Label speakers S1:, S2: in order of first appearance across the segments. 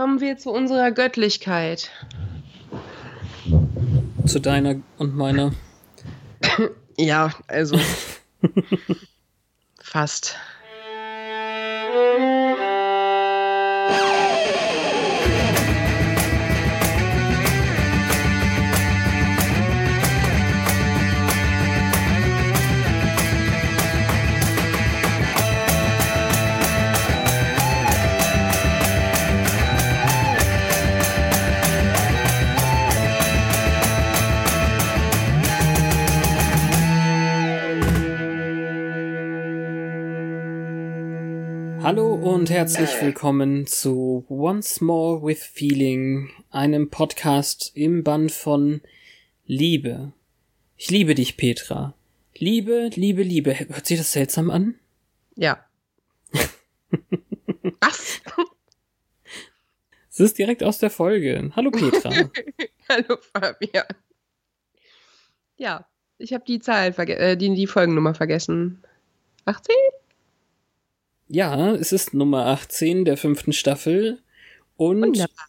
S1: Kommen wir zu unserer Göttlichkeit.
S2: Zu deiner und meiner.
S1: Ja, also fast.
S2: Hallo und herzlich willkommen zu Once More with Feeling, einem Podcast im Band von Liebe. Ich liebe dich, Petra. Liebe, Liebe, Liebe. Hört sich das seltsam an?
S1: Ja. Was?
S2: Es ist direkt aus der Folge. Hallo, Petra.
S1: Hallo Fabian. Ja, ich habe die Zahl verge äh, die, die Folgennummer vergessen. 18?
S2: Ja, es ist Nummer 18 der fünften Staffel und
S1: Wunderbar.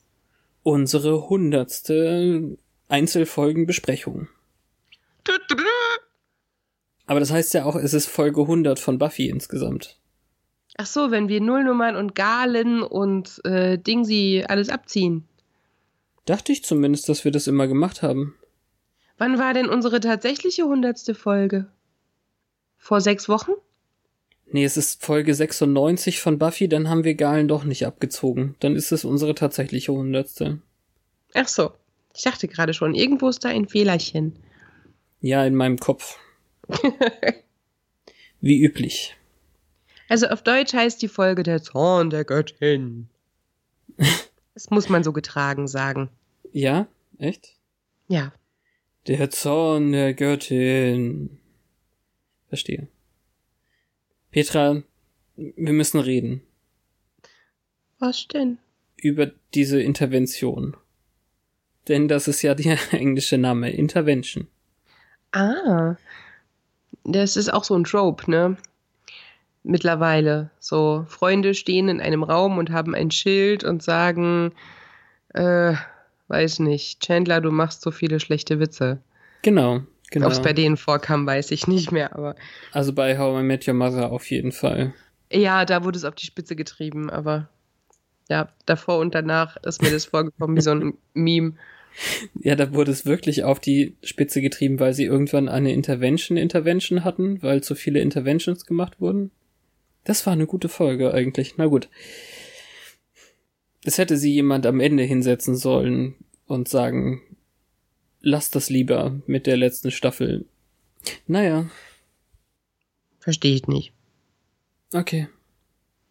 S2: unsere hundertste Einzelfolgenbesprechung. Aber das heißt ja auch, es ist Folge 100 von Buffy insgesamt.
S1: Ach so, wenn wir Nullnummern und Galen und äh, Dingsy alles abziehen.
S2: Dachte ich zumindest, dass wir das immer gemacht haben.
S1: Wann war denn unsere tatsächliche hundertste Folge? Vor sechs Wochen?
S2: Nee, es ist Folge 96 von Buffy, dann haben wir Galen doch nicht abgezogen. Dann ist es unsere tatsächliche hundertste.
S1: Ach so. Ich dachte gerade schon, irgendwo ist da ein Fehlerchen.
S2: Ja, in meinem Kopf. Wie üblich.
S1: Also auf Deutsch heißt die Folge der Zorn der Göttin. Das muss man so getragen sagen.
S2: Ja? Echt?
S1: Ja.
S2: Der Zorn der Göttin. Verstehe. Petra, wir müssen reden
S1: Was denn?
S2: über diese Intervention. Denn das ist ja der englische Name, Intervention.
S1: Ah. Das ist auch so ein Trope, ne? Mittlerweile. So, Freunde stehen in einem Raum und haben ein Schild und sagen, äh, weiß nicht, Chandler, du machst so viele schlechte Witze.
S2: Genau, genau.
S1: Ob es bei denen vorkam, weiß ich nicht mehr, aber
S2: Also bei How I Met Your Mother auf jeden Fall.
S1: ja, da wurde es auf die Spitze getrieben, aber ja, davor und danach ist mir das vorgekommen wie so ein Meme.
S2: Ja, da wurde es wirklich auf die Spitze getrieben, weil sie irgendwann eine Intervention-Intervention hatten, weil zu viele Interventions gemacht wurden. Das war eine gute Folge eigentlich. Na gut. Es hätte sie jemand am Ende hinsetzen sollen und sagen, lass das lieber mit der letzten Staffel. Naja,
S1: Verstehe ich nicht.
S2: okay.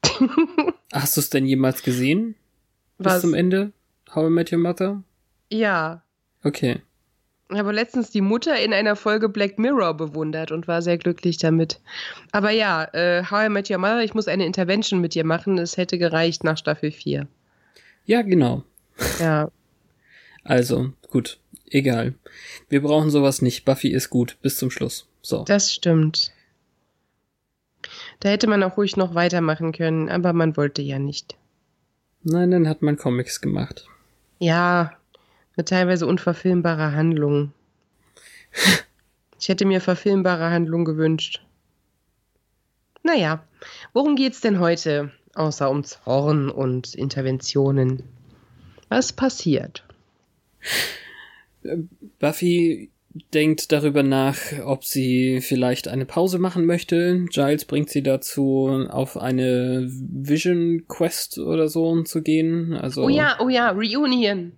S2: Hast du es denn jemals gesehen? Bis
S1: Was?
S2: zum Ende? How I Met Your Mother?
S1: Ja.
S2: Okay.
S1: Ich habe letztens die Mutter in einer Folge Black Mirror bewundert und war sehr glücklich damit. Aber ja, äh, How I Met Your Mother, ich muss eine Intervention mit dir machen. Es hätte gereicht nach Staffel 4.
S2: Ja, genau.
S1: Ja,
S2: Also, gut. Egal. Wir brauchen sowas nicht. Buffy ist gut. Bis zum Schluss. So.
S1: das stimmt. Da hätte man auch ruhig noch weitermachen können, aber man wollte ja nicht.
S2: Nein, dann hat man Comics gemacht.
S1: Ja, mit teilweise unverfilmbarer Handlung. Ich hätte mir verfilmbare Handlung gewünscht. Naja, worum geht's denn heute? Außer um Zorn und Interventionen. Was passiert?
S2: Buffy denkt darüber nach, ob sie vielleicht eine Pause machen möchte. Giles bringt sie dazu, auf eine Vision Quest oder so zu gehen. Also
S1: Oh ja, oh ja, Reunion.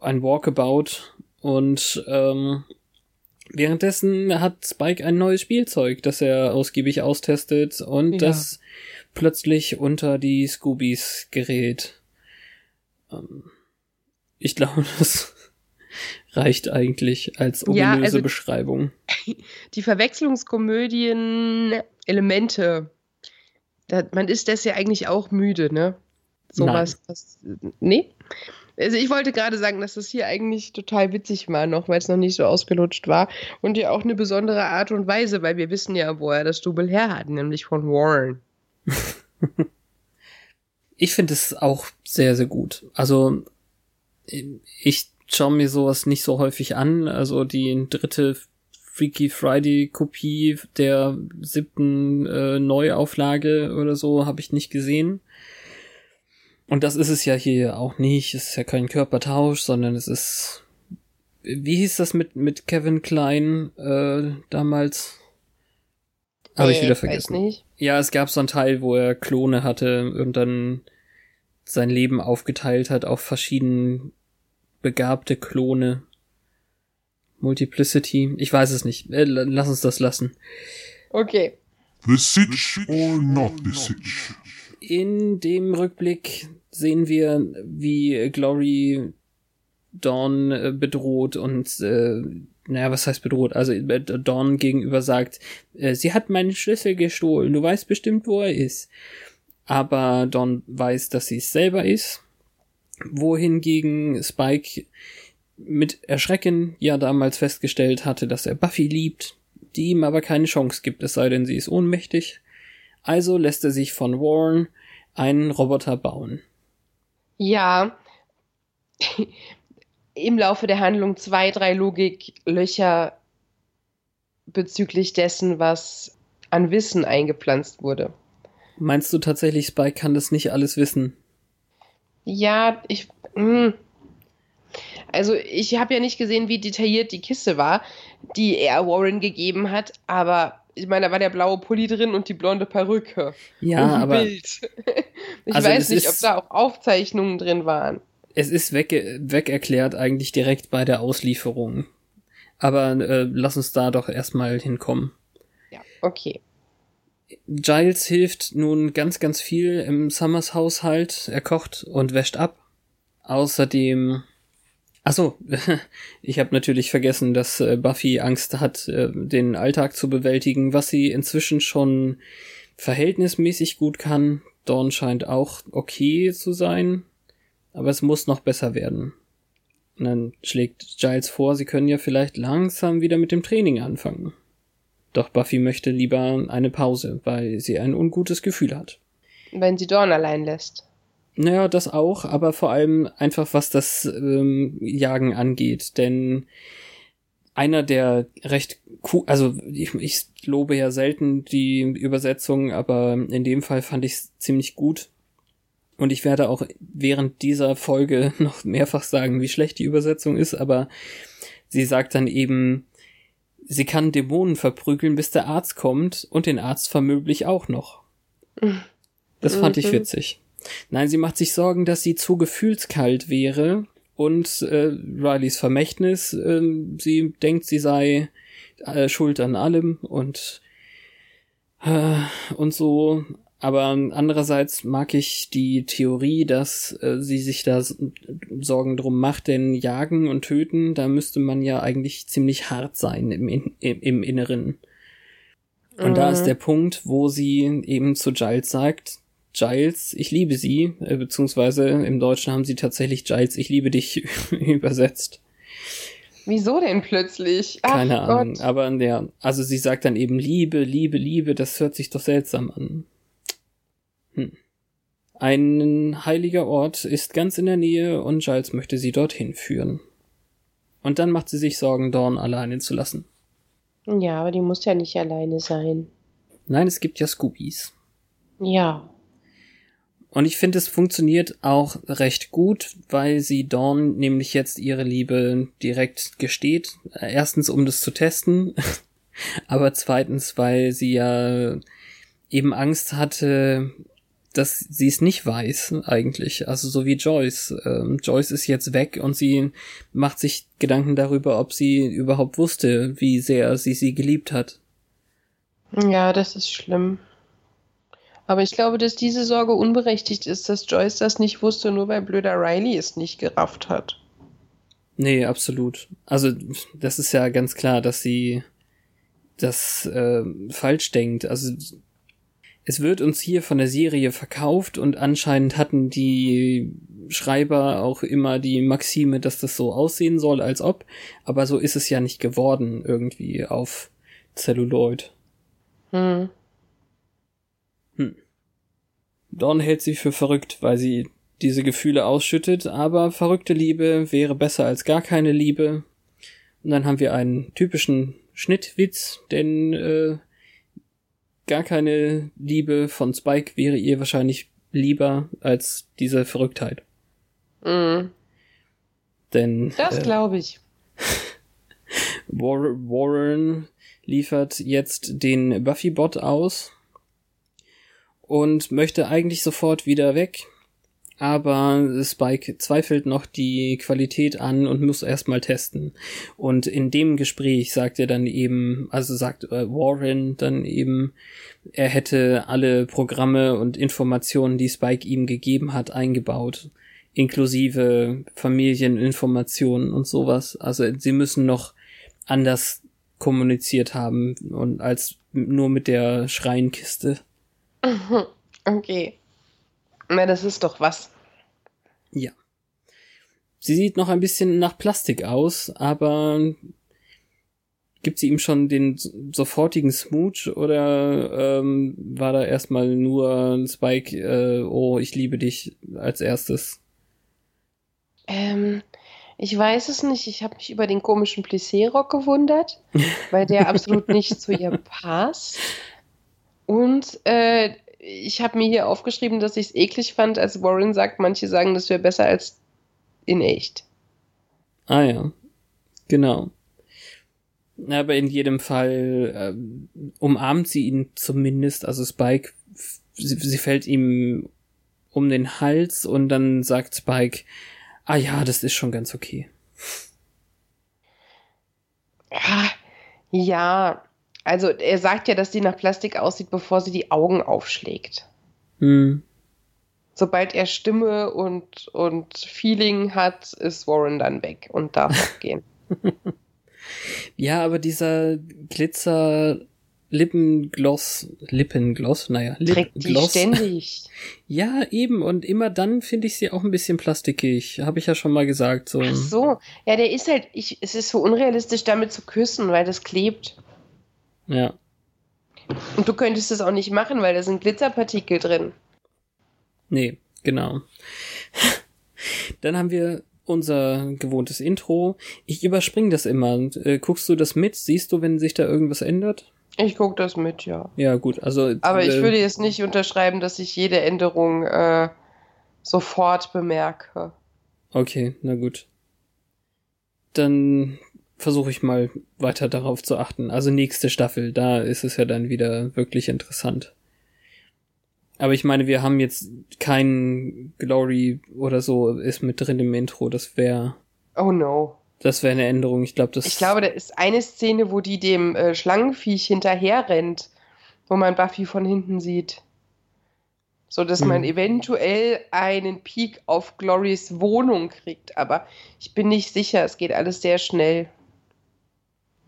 S2: ein Walkabout. Und ähm, währenddessen hat Spike ein neues Spielzeug, das er ausgiebig austestet und
S1: Ja.
S2: das plötzlich unter die Scoobies gerät. Ähm, Ich glaube, das reicht eigentlich als ominöse ja, also Beschreibung.
S1: Die Verwechslungskomödien-Elemente, man ist das ja eigentlich auch müde, ne? Sowas. Was, nee? Also ich wollte gerade sagen, dass das hier eigentlich total witzig war noch, weil es noch nicht so ausgelutscht war. Und ja auch eine besondere Art und Weise, weil wir wissen ja, wo er das Double her hat, nämlich von Warren.
S2: ich finde es auch sehr, sehr gut. Also ich schaue mir sowas nicht so häufig an. Also die dritte Freaky Friday Kopie der siebten äh, Neuauflage oder so habe ich nicht gesehen. Und das ist es ja hier auch nicht. Es ist ja kein Körpertausch, sondern es ist. Wie hieß das mit, mit Kevin Klein äh, damals? Habe ich wieder vergessen. Ja, es gab so einen Teil, wo er Klone hatte und dann sein Leben aufgeteilt hat auf verschieden begabte Klone. Multiplicity. Ich weiß es nicht. Äh, lass uns das lassen.
S1: Okay.
S3: The Sitch or not the Sitch?
S2: In dem Rückblick sehen wir, wie Glory Dawn äh, bedroht und äh, naja, was heißt bedroht? Also äh, Dawn gegenüber sagt, äh, sie hat meinen Schlüssel gestohlen, du weißt bestimmt, wo er ist. Aber Dawn weiß, dass sie es selber ist. Wohingegen Spike mit Erschrecken ja damals festgestellt hatte, dass er Buffy liebt, die ihm aber keine Chance gibt, es sei denn, sie ist ohnmächtig. Also lässt er sich von Warren einen Roboter bauen.
S1: Ja, im Laufe der Handlung zwei, drei Logiklöcher bezüglich dessen, was an Wissen eingepflanzt wurde.
S2: Meinst du tatsächlich, Spike kann das nicht alles wissen?
S1: Ja, ich. Mh. Hm. Also ich habe ja nicht gesehen, wie detailliert die Kiste war, die er Warren gegeben hat, aber ich meine, da war der blaue Pulli drin und die blonde Perücke.
S2: Ja, und ein aber.
S1: Bild. ich also weiß nicht, ob da auch Aufzeichnungen drin waren.
S2: Es ist weg, weg erklärt eigentlich direkt bei der Auslieferung. Aber äh, lass uns da doch erstmal hinkommen.
S1: Ja, okay.
S2: Giles hilft nun ganz, ganz viel im Summers Haushalt. Er kocht und wäscht ab. Außerdem Achso, ich habe natürlich vergessen, dass äh, Buffy Angst hat, äh, den Alltag zu bewältigen, was sie inzwischen schon verhältnismäßig gut kann. Dawn scheint auch okay zu sein, aber es muss noch besser werden. Und dann schlägt Giles vor, sie können ja vielleicht langsam wieder mit dem Training anfangen. Doch Buffy möchte lieber eine Pause, weil sie ein ungutes Gefühl hat.
S1: Wenn sie Dawn allein lässt.
S2: Naja, das auch, aber vor allem einfach, was das ähm, Jagen angeht. Denn einer der recht cool, also ich, ich lobe ja selten die Übersetzung, aber in dem Fall fand ich es ziemlich gut. Und ich werde auch während dieser Folge noch mehrfach sagen, wie schlecht die Übersetzung ist, aber sie sagt dann eben, sie kann Dämonen verprügeln, bis der Arzt kommt und den Arzt vermöglich auch noch. Das fand ich mhm. witzig. Nein, sie macht sich Sorgen, dass sie zu gefühlskalt wäre und äh, Rileys Vermächtnis, äh, sie denkt, sie sei äh, schuld an allem und äh, und so. Aber andererseits mag ich die Theorie, dass äh, sie sich da Sorgen drum macht, denn jagen und töten, da müsste man ja eigentlich ziemlich hart sein im, im, im Inneren. Und mhm. da ist mhm. der Punkt, wo sie eben zu Giles sagt, Giles, ich liebe sie, äh, beziehungsweise im Deutschen haben sie tatsächlich Giles, ich liebe dich übersetzt.
S1: Wieso denn plötzlich?
S2: Ach Keine Gott. Ahnung, aber ja, also sie sagt dann eben Liebe, Liebe, Liebe, das hört sich doch seltsam an. Ein heiliger Ort ist ganz in der Nähe und Giles möchte sie dorthin führen. Und dann macht sie sich Sorgen, Dawn alleine zu lassen.
S1: Ja, aber die muss ja nicht alleine sein.
S2: Nein, es gibt ja Scoobies.
S1: Ja.
S2: Und ich finde, es funktioniert auch recht gut, weil sie Dawn nämlich jetzt ihre Liebe direkt gesteht. Erstens, um das zu testen, aber zweitens, weil sie ja eben Angst hatte, dass sie es nicht weiß eigentlich. Also so wie Joyce. Ähm, Joyce ist jetzt weg und sie macht sich Gedanken darüber, ob sie überhaupt wusste, wie sehr sie sie geliebt hat.
S1: Ja, das ist schlimm. Aber ich glaube, dass diese Sorge unberechtigt ist, dass Joyce das nicht wusste, nur weil blöder Riley es nicht gerafft hat.
S2: Nee, absolut. Also, das ist ja ganz klar, dass sie das äh, falsch denkt. Also, es wird uns hier von der Serie verkauft und anscheinend hatten die Schreiber auch immer die Maxime, dass das so aussehen soll, als ob, aber so ist es ja nicht geworden irgendwie auf Celluloid. Hm. Hm. Dawn hält sie für verrückt, weil sie diese Gefühle ausschüttet, aber verrückte Liebe wäre besser als gar keine Liebe. Und dann haben wir einen typischen Schnittwitz, denn äh, gar keine Liebe von Spike wäre ihr wahrscheinlich lieber als diese Verrücktheit. Mhm. Denn.
S1: Das äh, glaube ich.
S2: Warren liefert jetzt den Buffy-Bot aus und möchte eigentlich sofort wieder weg, aber Spike zweifelt noch die Qualität an und muss erstmal testen. Und in dem Gespräch sagt er dann eben, also sagt äh, Warren dann eben, er hätte alle Programme und Informationen, die Spike ihm gegeben hat, eingebaut, inklusive Familieninformationen und sowas. Also sie müssen noch anders kommuniziert haben und als nur mit der Schreinkiste.
S1: Okay. Na, das ist doch was.
S2: Ja. Sie sieht noch ein bisschen nach Plastik aus, aber gibt sie ihm schon den sofortigen Smooch oder ähm, war da erstmal nur Spike, äh, oh, ich liebe dich als erstes?
S1: Ähm, ich weiß es nicht. Ich habe mich über den komischen Plissé-Rock gewundert, weil der absolut nicht zu ihr passt. Und äh, ich habe mir hier aufgeschrieben, dass ich es eklig fand, als Warren sagt, manche sagen, das wäre besser als in echt.
S2: Ah ja, genau. Aber in jedem Fall äh, umarmt sie ihn zumindest, also Spike, sie, sie fällt ihm um den Hals und dann sagt Spike, ah ja, das ist schon ganz okay.
S1: Ja, also er sagt ja, dass sie nach Plastik aussieht, bevor sie die Augen aufschlägt. Hm. Sobald er Stimme und, und Feeling hat, ist Warren dann weg und darf gehen.
S2: ja, aber dieser Glitzer Lippengloss, Lippengloss, naja,
S1: Lippengloss. ständig.
S2: Ja, eben, und immer dann finde ich sie auch ein bisschen plastikig, habe ich ja schon mal gesagt. So.
S1: Ach so, ja, der ist halt, ich, es ist so unrealistisch, damit zu küssen, weil das klebt.
S2: Ja.
S1: Und du könntest es auch nicht machen, weil da sind Glitzerpartikel drin.
S2: Nee, genau. Dann haben wir unser gewohntes Intro. Ich überspringe das immer. Äh, guckst du das mit? Siehst du, wenn sich da irgendwas ändert?
S1: Ich gucke das mit, ja.
S2: Ja, gut. Also,
S1: Aber äh, ich würde jetzt nicht unterschreiben, dass ich jede Änderung äh, sofort bemerke.
S2: Okay, na gut. Dann versuche ich mal weiter darauf zu achten. Also nächste Staffel, da ist es ja dann wieder wirklich interessant. Aber ich meine, wir haben jetzt kein Glory oder so ist mit drin im Intro. Das wäre.
S1: Oh no.
S2: Das wäre eine Änderung. Ich glaube, das.
S1: Ich glaube, da ist eine Szene, wo die dem äh, Schlangenviech hinterher rennt, wo man Buffy von hinten sieht. So dass hm. man eventuell einen Peak auf Glorys Wohnung kriegt. Aber ich bin nicht sicher. Es geht alles sehr schnell.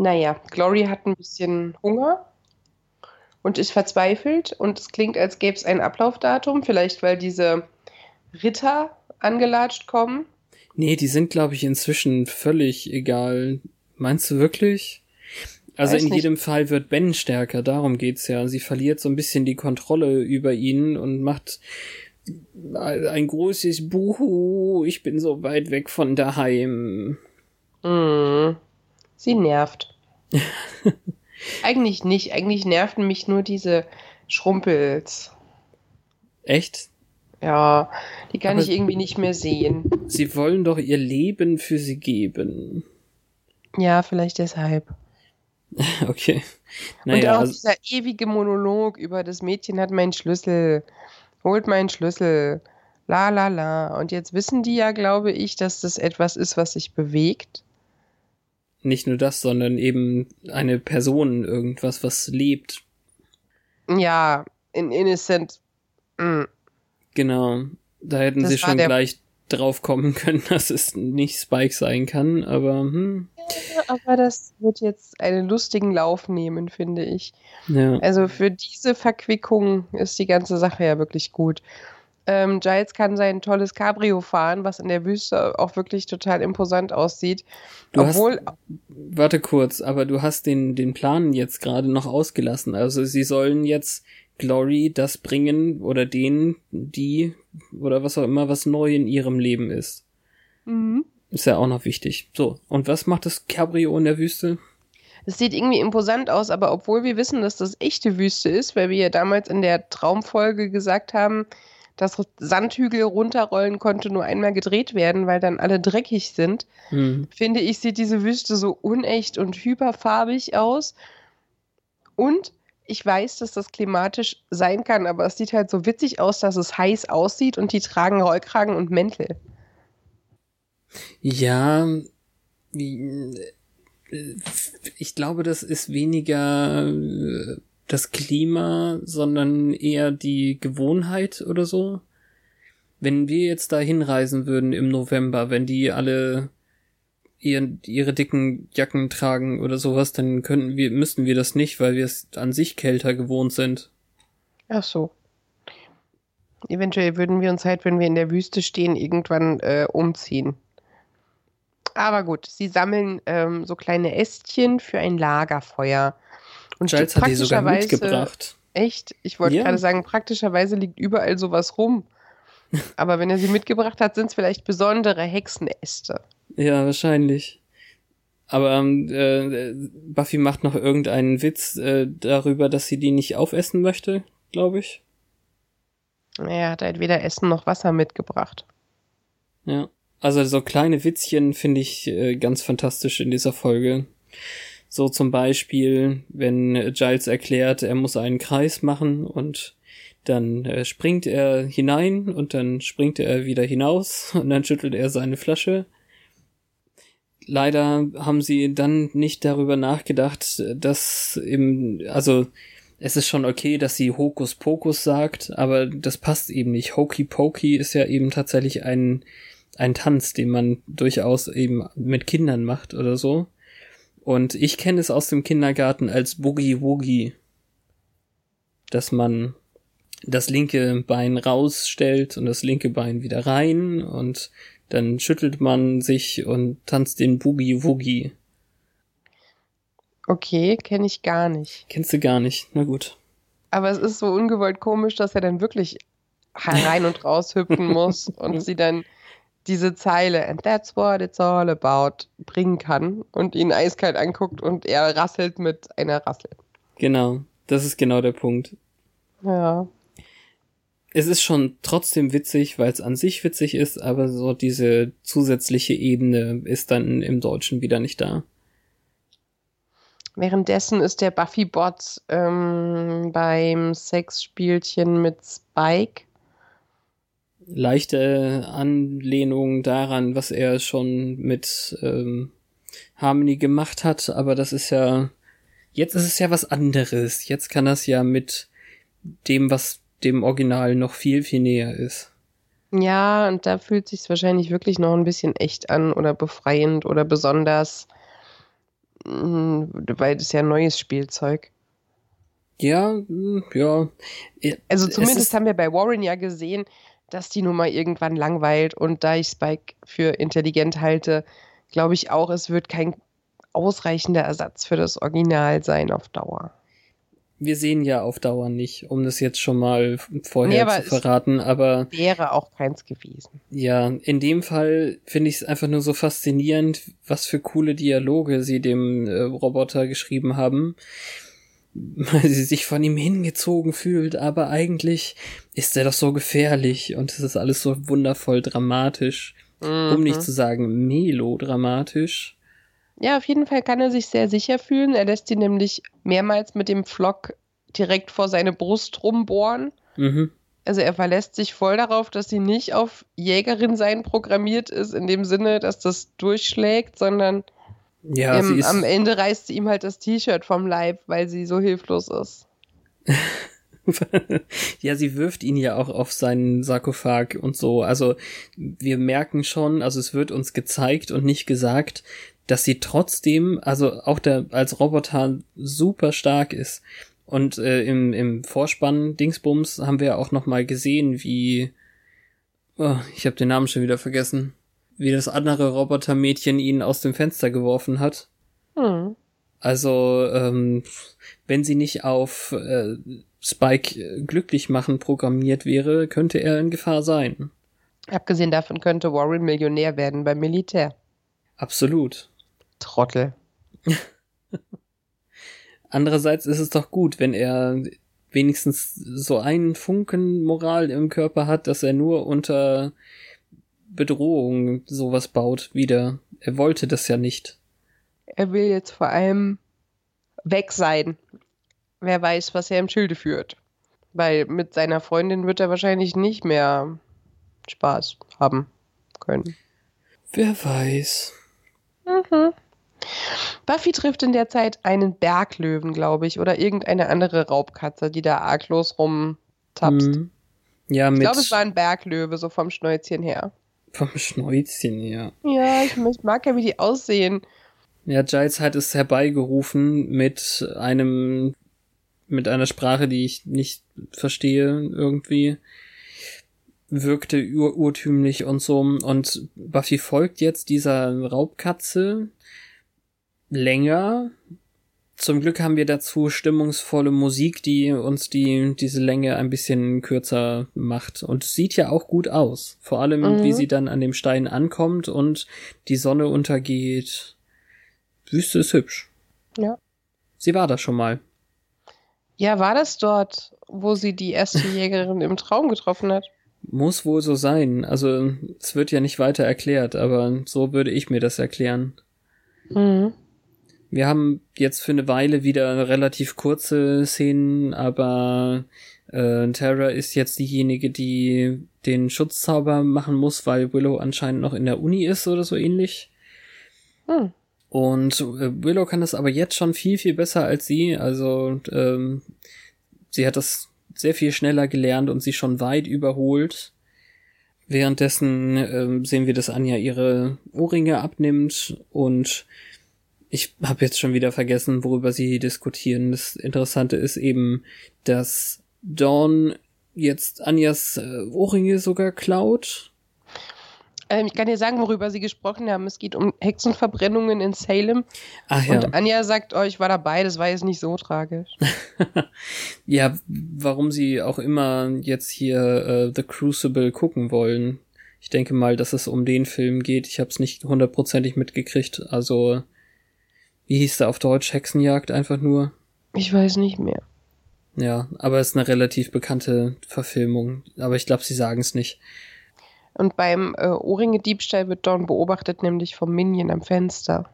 S1: Naja, Glory hat ein bisschen Hunger und ist verzweifelt und es klingt, als gäbe es ein Ablaufdatum, vielleicht weil diese Ritter angelatscht kommen.
S2: Nee, die sind, glaube ich, inzwischen völlig egal. Meinst du wirklich? Also Weiß in nicht. jedem Fall wird Ben stärker, darum geht's ja. Sie verliert so ein bisschen die Kontrolle über ihn und macht ein großes Buhu, ich bin so weit weg von daheim.
S1: Mhm. Sie nervt. eigentlich nicht. Eigentlich nerven mich nur diese Schrumpels.
S2: Echt?
S1: Ja, die kann Aber ich irgendwie nicht mehr sehen.
S2: Sie wollen doch ihr Leben für sie geben.
S1: Ja, vielleicht deshalb.
S2: okay.
S1: Naja, Und auch also dieser ewige Monolog über das Mädchen hat meinen Schlüssel, holt meinen Schlüssel, la la la. Und jetzt wissen die ja, glaube ich, dass das etwas ist, was sich bewegt
S2: nicht nur das, sondern eben eine Person, irgendwas, was lebt.
S1: Ja, in Innocent. Mm.
S2: Genau. Da hätten das sie schon gleich drauf kommen können, dass es nicht Spike sein kann, aber hm.
S1: Ja, aber das wird jetzt einen lustigen Lauf nehmen, finde ich.
S2: Ja.
S1: Also für diese Verquickung ist die ganze Sache ja wirklich gut. Ähm, Giles kann sein tolles Cabrio fahren, was in der Wüste auch wirklich total imposant aussieht.
S2: Du
S1: Obwohl,
S2: hast, warte kurz, aber du hast den, den Plan jetzt gerade noch ausgelassen. Also sie sollen jetzt Glory das bringen oder denen, die oder was auch immer, was neu in ihrem Leben ist.
S1: mhm.
S2: Ist ja auch noch wichtig. So, und was macht das Cabrio in der Wüste?
S1: es sieht irgendwie imposant aus, aber obwohl wir wissen, dass das echte Wüste ist, weil wir ja damals in der Traumfolge gesagt haben, dass Sandhügel runterrollen konnte nur einmal gedreht werden, weil dann alle dreckig sind,
S2: Hm.
S1: finde ich, sieht diese Wüste so unecht und hyperfarbig aus. Und ich weiß, dass das klimatisch sein kann, aber es sieht halt so witzig aus, dass es heiß aussieht und die tragen Rollkragen und Mäntel.
S2: Ja, äh, ich glaube, das ist weniger äh, das Klima, sondern eher die Gewohnheit oder so. Wenn wir jetzt da hinreisen würden im November, wenn die alle ihr, ihre dicken Jacken tragen oder sowas, dann könnten wir, müssten wir das nicht, weil wir es an sich kälter gewohnt sind.
S1: Ach so. Eventuell würden wir uns halt, wenn wir in der Wüste stehen, irgendwann äh, umziehen. Aber gut, sie sammeln ähm, so kleine Ästchen für ein Lagerfeuer. Und
S2: Giles hat die sogar
S1: praktischerweise-
S2: mitgebracht.
S1: Echt? Ich wollte
S2: Ja.
S1: gerade sagen, praktischerweise liegt überall sowas rum. Aber wenn er sie mitgebracht hat, sind es vielleicht besondere Hexenäste.
S2: Ja, wahrscheinlich. Aber ähm, äh, Buffy macht noch irgendeinen Witz äh, darüber, dass sie die nicht aufessen möchte, glaube ich.
S1: Er hat halt weder Essen noch Wasser mitgebracht.
S2: Ja. Also so kleine Witzchen finde ich äh, ganz fantastisch in dieser Folge. So zum Beispiel, wenn äh, Giles erklärt, er muss einen Kreis machen und dann äh, springt er hinein und dann springt er wieder hinaus und dann schüttelt er seine Flasche. Leider haben sie dann nicht darüber nachgedacht, dass im, also es ist schon okay, dass sie Hokus Pokus sagt, aber das passt eben nicht. Hokey Pokey ist ja eben tatsächlich ein, ein Tanz, den man durchaus eben mit Kindern macht oder so. Und ich kenne es aus dem Kindergarten als Boogie Woogie, dass man das linke Bein rausstellt und das linke Bein wieder rein und dann schüttelt man sich und tanzt den Boogie Woogie.
S1: Okay, kenne ich gar nicht.
S2: Kennst du gar nicht? Na gut.
S1: Aber es ist so ungewollt komisch, dass er dann wirklich rein und raus hüpfen muss und sie dann diese Zeile and that's what it's all about bringen kann und ihn eiskalt anguckt und er rasselt mit einer Rassel.
S2: Genau. Das ist genau der Punkt.
S1: Ja.
S2: Es ist schon trotzdem witzig, weil es an sich witzig ist, aber so diese zusätzliche Ebene ist dann im Deutschen wieder nicht da.
S1: Währenddessen ist der Buffy-Bot ähm, beim Sexspielchen mit Spike.
S2: Leichte Anlehnung daran, was er schon mit ähm, Harmony gemacht hat, aber das ist ja, jetzt ist es ja was anderes. Jetzt kann das ja mit dem, was dem Original noch viel, viel näher ist.
S1: Ja, und da fühlt sich wahrscheinlich wirklich noch ein bisschen echt an oder befreiend oder besonders, mh, weil das ja neues Spielzeug.
S2: Ja, mm, ja.
S1: Also
S2: Es
S1: zumindest haben wir bei Warren ja gesehen, dass die Nummer irgendwann langweilt und da ich Spike für intelligent halte, glaube ich auch, es wird kein ausreichender Ersatz für das Original sein auf Dauer.
S2: Wir sehen ja auf Dauer nicht, um das jetzt schon mal vorher
S1: Nee,
S2: zu verraten, aber
S1: Wäre auch keins gewesen.
S2: ja, in dem Fall finde ich es einfach nur so faszinierend, was für coole Dialoge sie dem äh, Roboter geschrieben haben. Weil sie sich von ihm hingezogen fühlt, aber eigentlich ist er doch so gefährlich und es ist alles so wundervoll dramatisch, um
S1: Mhm.
S2: nicht zu sagen melodramatisch.
S1: Ja, auf jeden Fall kann er sich sehr sicher fühlen. Er lässt sie nämlich mehrmals mit dem Flock direkt vor seine Brust rumbohren.
S2: Mhm.
S1: Also er verlässt sich voll darauf, dass sie nicht auf Jägerin sein programmiert ist, in dem Sinne, dass das durchschlägt, sondern
S2: Ja,
S1: ähm,
S2: ist,
S1: am Ende reißt sie ihm halt das T-Shirt vom Leib, weil sie so hilflos ist.
S2: ja, sie wirft ihn ja auch auf seinen Sarkophag und so. Also wir merken schon, also es wird uns gezeigt und nicht gesagt, dass sie trotzdem, also auch der als Roboter super stark ist. Und äh, im, im Vorspann Dingsbums haben wir auch noch mal gesehen, wie oh, ich habe den Namen schon wieder vergessen, wie das andere Robotermädchen ihn aus dem Fenster geworfen hat. Hm. Also ähm, wenn sie nicht auf äh, Spike glücklich machen programmiert wäre, könnte er in Gefahr sein.
S1: Abgesehen davon könnte Warren Millionär werden beim Militär.
S2: Absolut.
S1: Trottel.
S2: Andererseits ist es doch gut, wenn er wenigstens so einen Funken Moral im Körper hat, dass er nur unter Bedrohung sowas baut wieder. Er wollte das ja nicht.
S1: Er will jetzt vor allem weg sein. Wer weiß, was er im Schilde führt. Weil mit seiner Freundin wird er wahrscheinlich nicht mehr Spaß haben können.
S2: Wer weiß.
S1: Mhm. Buffy trifft in der Zeit einen Berglöwen, glaube ich, oder irgendeine andere Raubkatze, die da arglos rumtapst. Mhm.
S2: Ja,
S1: ich glaube, es war ein Berglöwe, so vom Schnäuzchen her.
S2: Vom Schnäuzchen her.
S1: Ja, ich, ich mag ja, wie die aussehen.
S2: Ja, Giles hat es herbeigerufen mit einem, mit einer Sprache, die ich nicht verstehe irgendwie. Wirkte ur urtümlich und so. Und Buffy folgt jetzt dieser Raubkatze, länger. Zum Glück haben wir dazu stimmungsvolle Musik, die uns die, diese Länge ein bisschen kürzer macht. Und sieht ja auch gut aus. Vor allem, mhm. wie sie dann an dem Stein ankommt und die Sonne untergeht. Wüste ist hübsch.
S1: Ja.
S2: Sie war da schon mal.
S1: Ja, war das dort, wo sie die erste Jägerin im Traum getroffen hat?
S2: Muss wohl so sein. Also, es wird ja nicht weiter erklärt, aber so würde ich mir das erklären. Mhm. Wir haben jetzt für eine Weile wieder relativ kurze Szenen, aber äh, Terra ist jetzt diejenige, die den Schutzzauber machen muss, weil Willow anscheinend noch in der Uni ist oder so ähnlich. Hm. Und äh, Willow kann das aber jetzt schon viel, viel besser als sie. Also ähm, sie hat das sehr viel schneller gelernt und sie schon weit überholt. Währenddessen ähm, sehen wir, dass Anja ihre Ohrringe abnimmt und ich habe jetzt schon wieder vergessen, worüber sie diskutieren. Das Interessante ist eben, dass Dawn jetzt Anjas äh, Ohrringe sogar klaut.
S1: Ähm, ich kann dir sagen, worüber sie gesprochen haben. Es geht um Hexenverbrennungen in Salem.
S2: Ach ja.
S1: Und Anja sagt, oh, ich war dabei, das war jetzt nicht so tragisch.
S2: ja, warum sie auch immer jetzt hier äh, The Crucible gucken wollen. Ich denke mal, dass es um den Film geht. Ich habe es nicht hundertprozentig mitgekriegt. Also wie hieß der auf Deutsch? Hexenjagd einfach nur?
S1: Ich weiß nicht mehr.
S2: Ja, aber es ist eine relativ bekannte Verfilmung. Aber ich glaube, sie sagen es nicht.
S1: Und beim äh, Ohrringe-Diebstahl wird Dawn beobachtet, nämlich vom Minion am Fenster.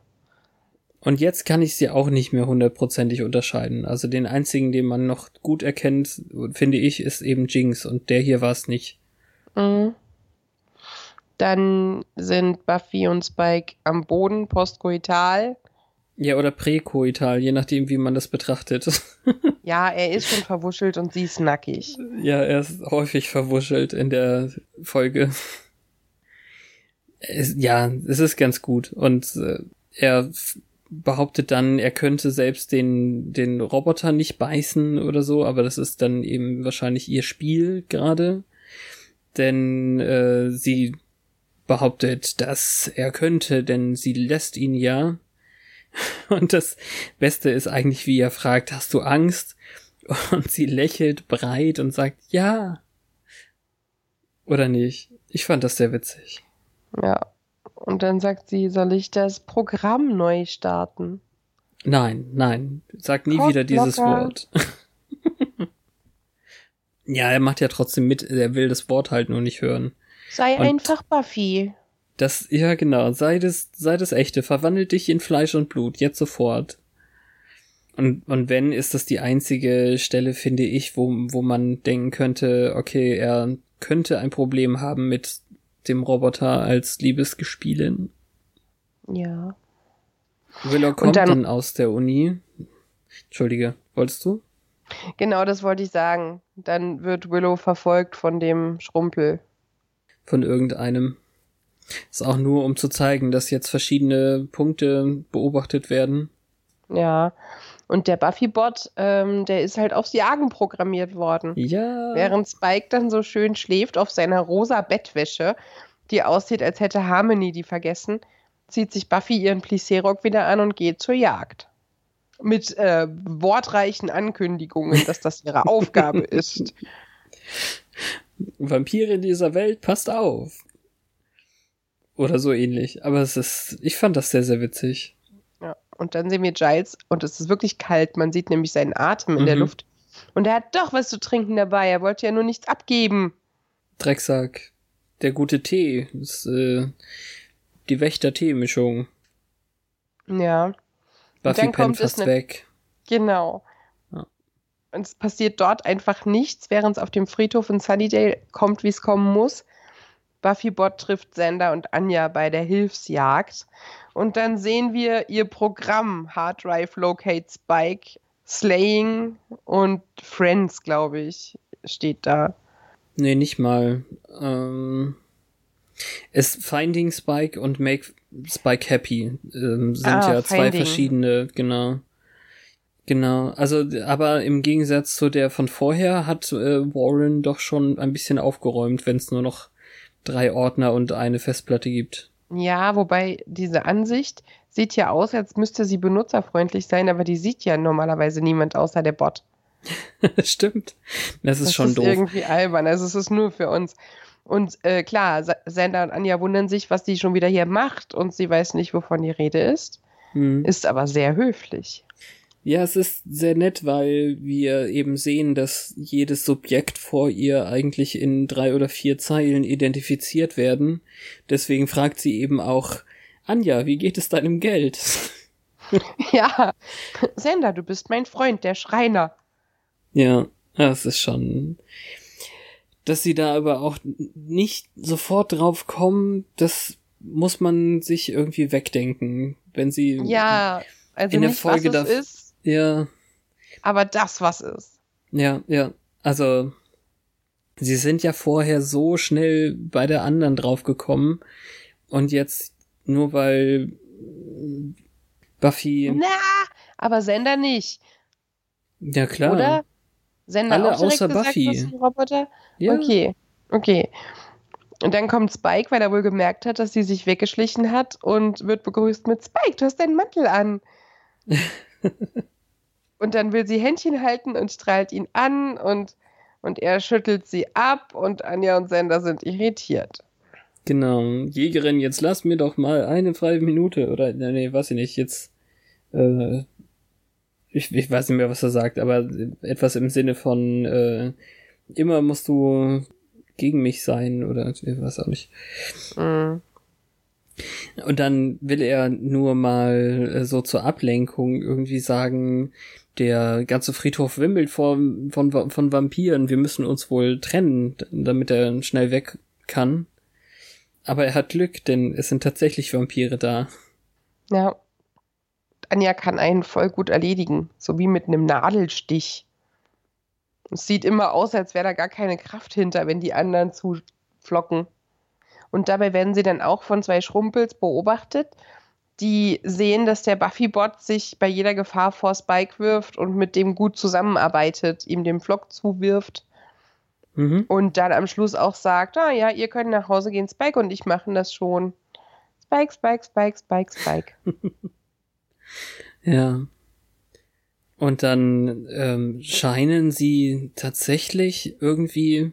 S2: Und jetzt kann ich sie auch nicht mehr hundertprozentig unterscheiden. Also den einzigen, den man noch gut erkennt, finde ich, ist eben Jinx. Und der hier war es nicht. Mhm.
S1: Dann sind Buffy und Spike am Boden, postkoital.
S2: Ja, oder präkoital, je nachdem, wie man das betrachtet.
S1: ja, er ist schon verwuschelt und sie ist nackig.
S2: Ja, er ist häufig verwuschelt in der Folge. Es, ja, es ist ganz gut. Und äh, er behauptet dann, er könnte selbst den, den Roboter nicht beißen oder so, aber das ist dann eben wahrscheinlich ihr Spiel gerade. Denn äh, sie behauptet, dass er könnte, denn sie lässt ihn ja Und das Beste ist eigentlich, wie er fragt, hast du Angst? Und sie lächelt breit und sagt, ja. Oder nicht? Ich fand das sehr witzig.
S1: Ja. Und dann sagt sie, soll ich das Programm neu starten?
S2: Nein, nein. Sag nie wieder dieses Wort. ja, er macht ja trotzdem mit, er will das Wort halt nur nicht hören.
S1: Sei und einfach Buffy.
S2: Das, ja, genau. Sei das, sei das echte. Verwandelt dich in Fleisch und Blut. Jetzt sofort. Und, und wenn, ist das die einzige Stelle, finde ich, wo, wo man denken könnte, okay, er könnte ein Problem haben mit dem Roboter als Liebesgespielin.
S1: Ja.
S2: Willow kommt dann, dann, aus der Uni. Entschuldige, wolltest du?
S1: Genau, das wollte ich sagen. Dann wird Willow verfolgt von dem Schrumpel.
S2: Von irgendeinem. Ist auch nur, um zu zeigen, dass jetzt verschiedene Punkte beobachtet werden.
S1: Ja. Und der Buffy-Bot, ähm, der ist halt aufs Jagen programmiert worden.
S2: Ja.
S1: Während Spike dann so schön schläft auf seiner rosa Bettwäsche, die aussieht, als hätte Harmony die vergessen, zieht sich Buffy ihren Plissé-Rock wieder an und geht zur Jagd. Mit äh, wortreichen Ankündigungen, dass das ihre Aufgabe ist.
S2: Vampire dieser Welt, passt auf. Oder so ähnlich. Aber es ist, ich fand das sehr, sehr witzig.
S1: Ja. Und dann sehen wir Giles und es ist wirklich kalt. Man sieht nämlich seinen Atem in
S2: Mhm.
S1: der Luft. Und er hat doch was zu trinken dabei. Er wollte ja nur nichts abgeben.
S2: Drecksack. Der gute Tee. Das, ist, äh, die Wächter-Tee-Mischung.
S1: Ja,
S2: Buffy
S1: dann
S2: pennt
S1: kommt
S2: fast
S1: ne-
S2: weg.
S1: genau.
S2: Ja.
S1: Und es passiert dort einfach nichts, während es auf dem Friedhof in Sunnydale kommt, wie es kommen muss. Buffy Bot trifft Sander und Anja bei der Hilfsjagd. Und dann sehen wir ihr Programm Hard Drive Locate Spike, Slaying und Friends, glaube ich, steht da.
S2: Nee, nicht mal. Ähm, es Finding Spike und Make Spike Happy ähm, sind
S1: Ah,
S2: ja zwei
S1: Finding.
S2: verschiedene, genau. Genau, also aber im Gegensatz zu der von vorher hat äh, Warren doch schon ein bisschen aufgeräumt, wenn es nur noch drei Ordner und eine Festplatte gibt.
S1: Ja, wobei diese Ansicht sieht ja aus, als müsste sie benutzerfreundlich sein, aber die sieht ja normalerweise niemand außer der Bot.
S2: Stimmt. Das ist
S1: das
S2: schon
S1: ist
S2: doof.
S1: irgendwie albern. Also es ist nur für uns. Und äh, klar, Sander und Anja wundern sich, was die schon wieder hier macht und sie weiß nicht, wovon die Rede ist.
S2: Hm.
S1: Ist aber sehr höflich.
S2: Ja, es ist sehr nett, weil wir eben sehen, dass jedes Subjekt vor ihr eigentlich in drei oder vier Zeilen identifiziert werden. Deswegen fragt sie eben auch, Anja, wie geht es deinem Geld?
S1: Ja, Sander, du bist mein Freund, der Schreiner.
S2: ja, das ist schon. Dass sie da aber auch nicht sofort drauf kommen, das muss man sich irgendwie wegdenken. Wenn sie.
S1: Ja, also
S2: In der Folge
S1: es ist,
S2: Ja,
S1: aber das, was ist.
S2: Ja, ja. Also, sie sind ja vorher so schnell bei der anderen draufgekommen und jetzt nur weil Buffy.
S1: Na, aber Sender nicht,
S2: Ja, klar.
S1: oder? Sender
S2: Alle
S1: auch
S2: außer
S1: gesagt,
S2: Buffy.
S1: Roboter?
S2: Ja.
S1: Okay, okay. Und dann kommt Spike, weil er wohl gemerkt hat, dass sie sich weggeschlichen hat und wird begrüßt mit Spike, du hast deinen Mantel an. und dann will sie Händchen halten und strahlt ihn an und, und er schüttelt sie ab und Anja und Sender sind irritiert.
S2: Genau. Jägerin, jetzt lass mir doch mal eine freie Minute. Oder, nee, nee, weiß ich nicht. Jetzt, äh, ich, ich weiß nicht mehr, was er sagt, aber etwas im Sinne von, äh, immer musst du gegen mich sein oder ich weiß auch nicht.
S1: Mhm.
S2: Und dann will er nur mal äh, so zur Ablenkung irgendwie sagen, der ganze Friedhof wimmelt von, von, von Vampiren, wir müssen uns wohl trennen, damit er schnell weg kann. Aber er hat Glück, denn es sind tatsächlich Vampire da.
S1: Ja. Anja kann einen voll gut erledigen, so wie mit einem Nadelstich. Es sieht immer aus, als wäre da gar keine Kraft hinter, wenn die anderen zuflocken. Und dabei werden sie dann auch von zwei Schrumpels beobachtet, die sehen, dass der Buffy-Bot sich bei jeder Gefahr vor Spike wirft und mit dem gut zusammenarbeitet, ihm den Flock zuwirft
S2: Mhm.
S1: und dann am Schluss auch sagt, ah ja, ihr könnt nach Hause gehen, Spike und ich machen das schon. Spike, Spike, Spike, Spike, Spike.
S2: Ja. Und dann ähm, scheinen sie tatsächlich irgendwie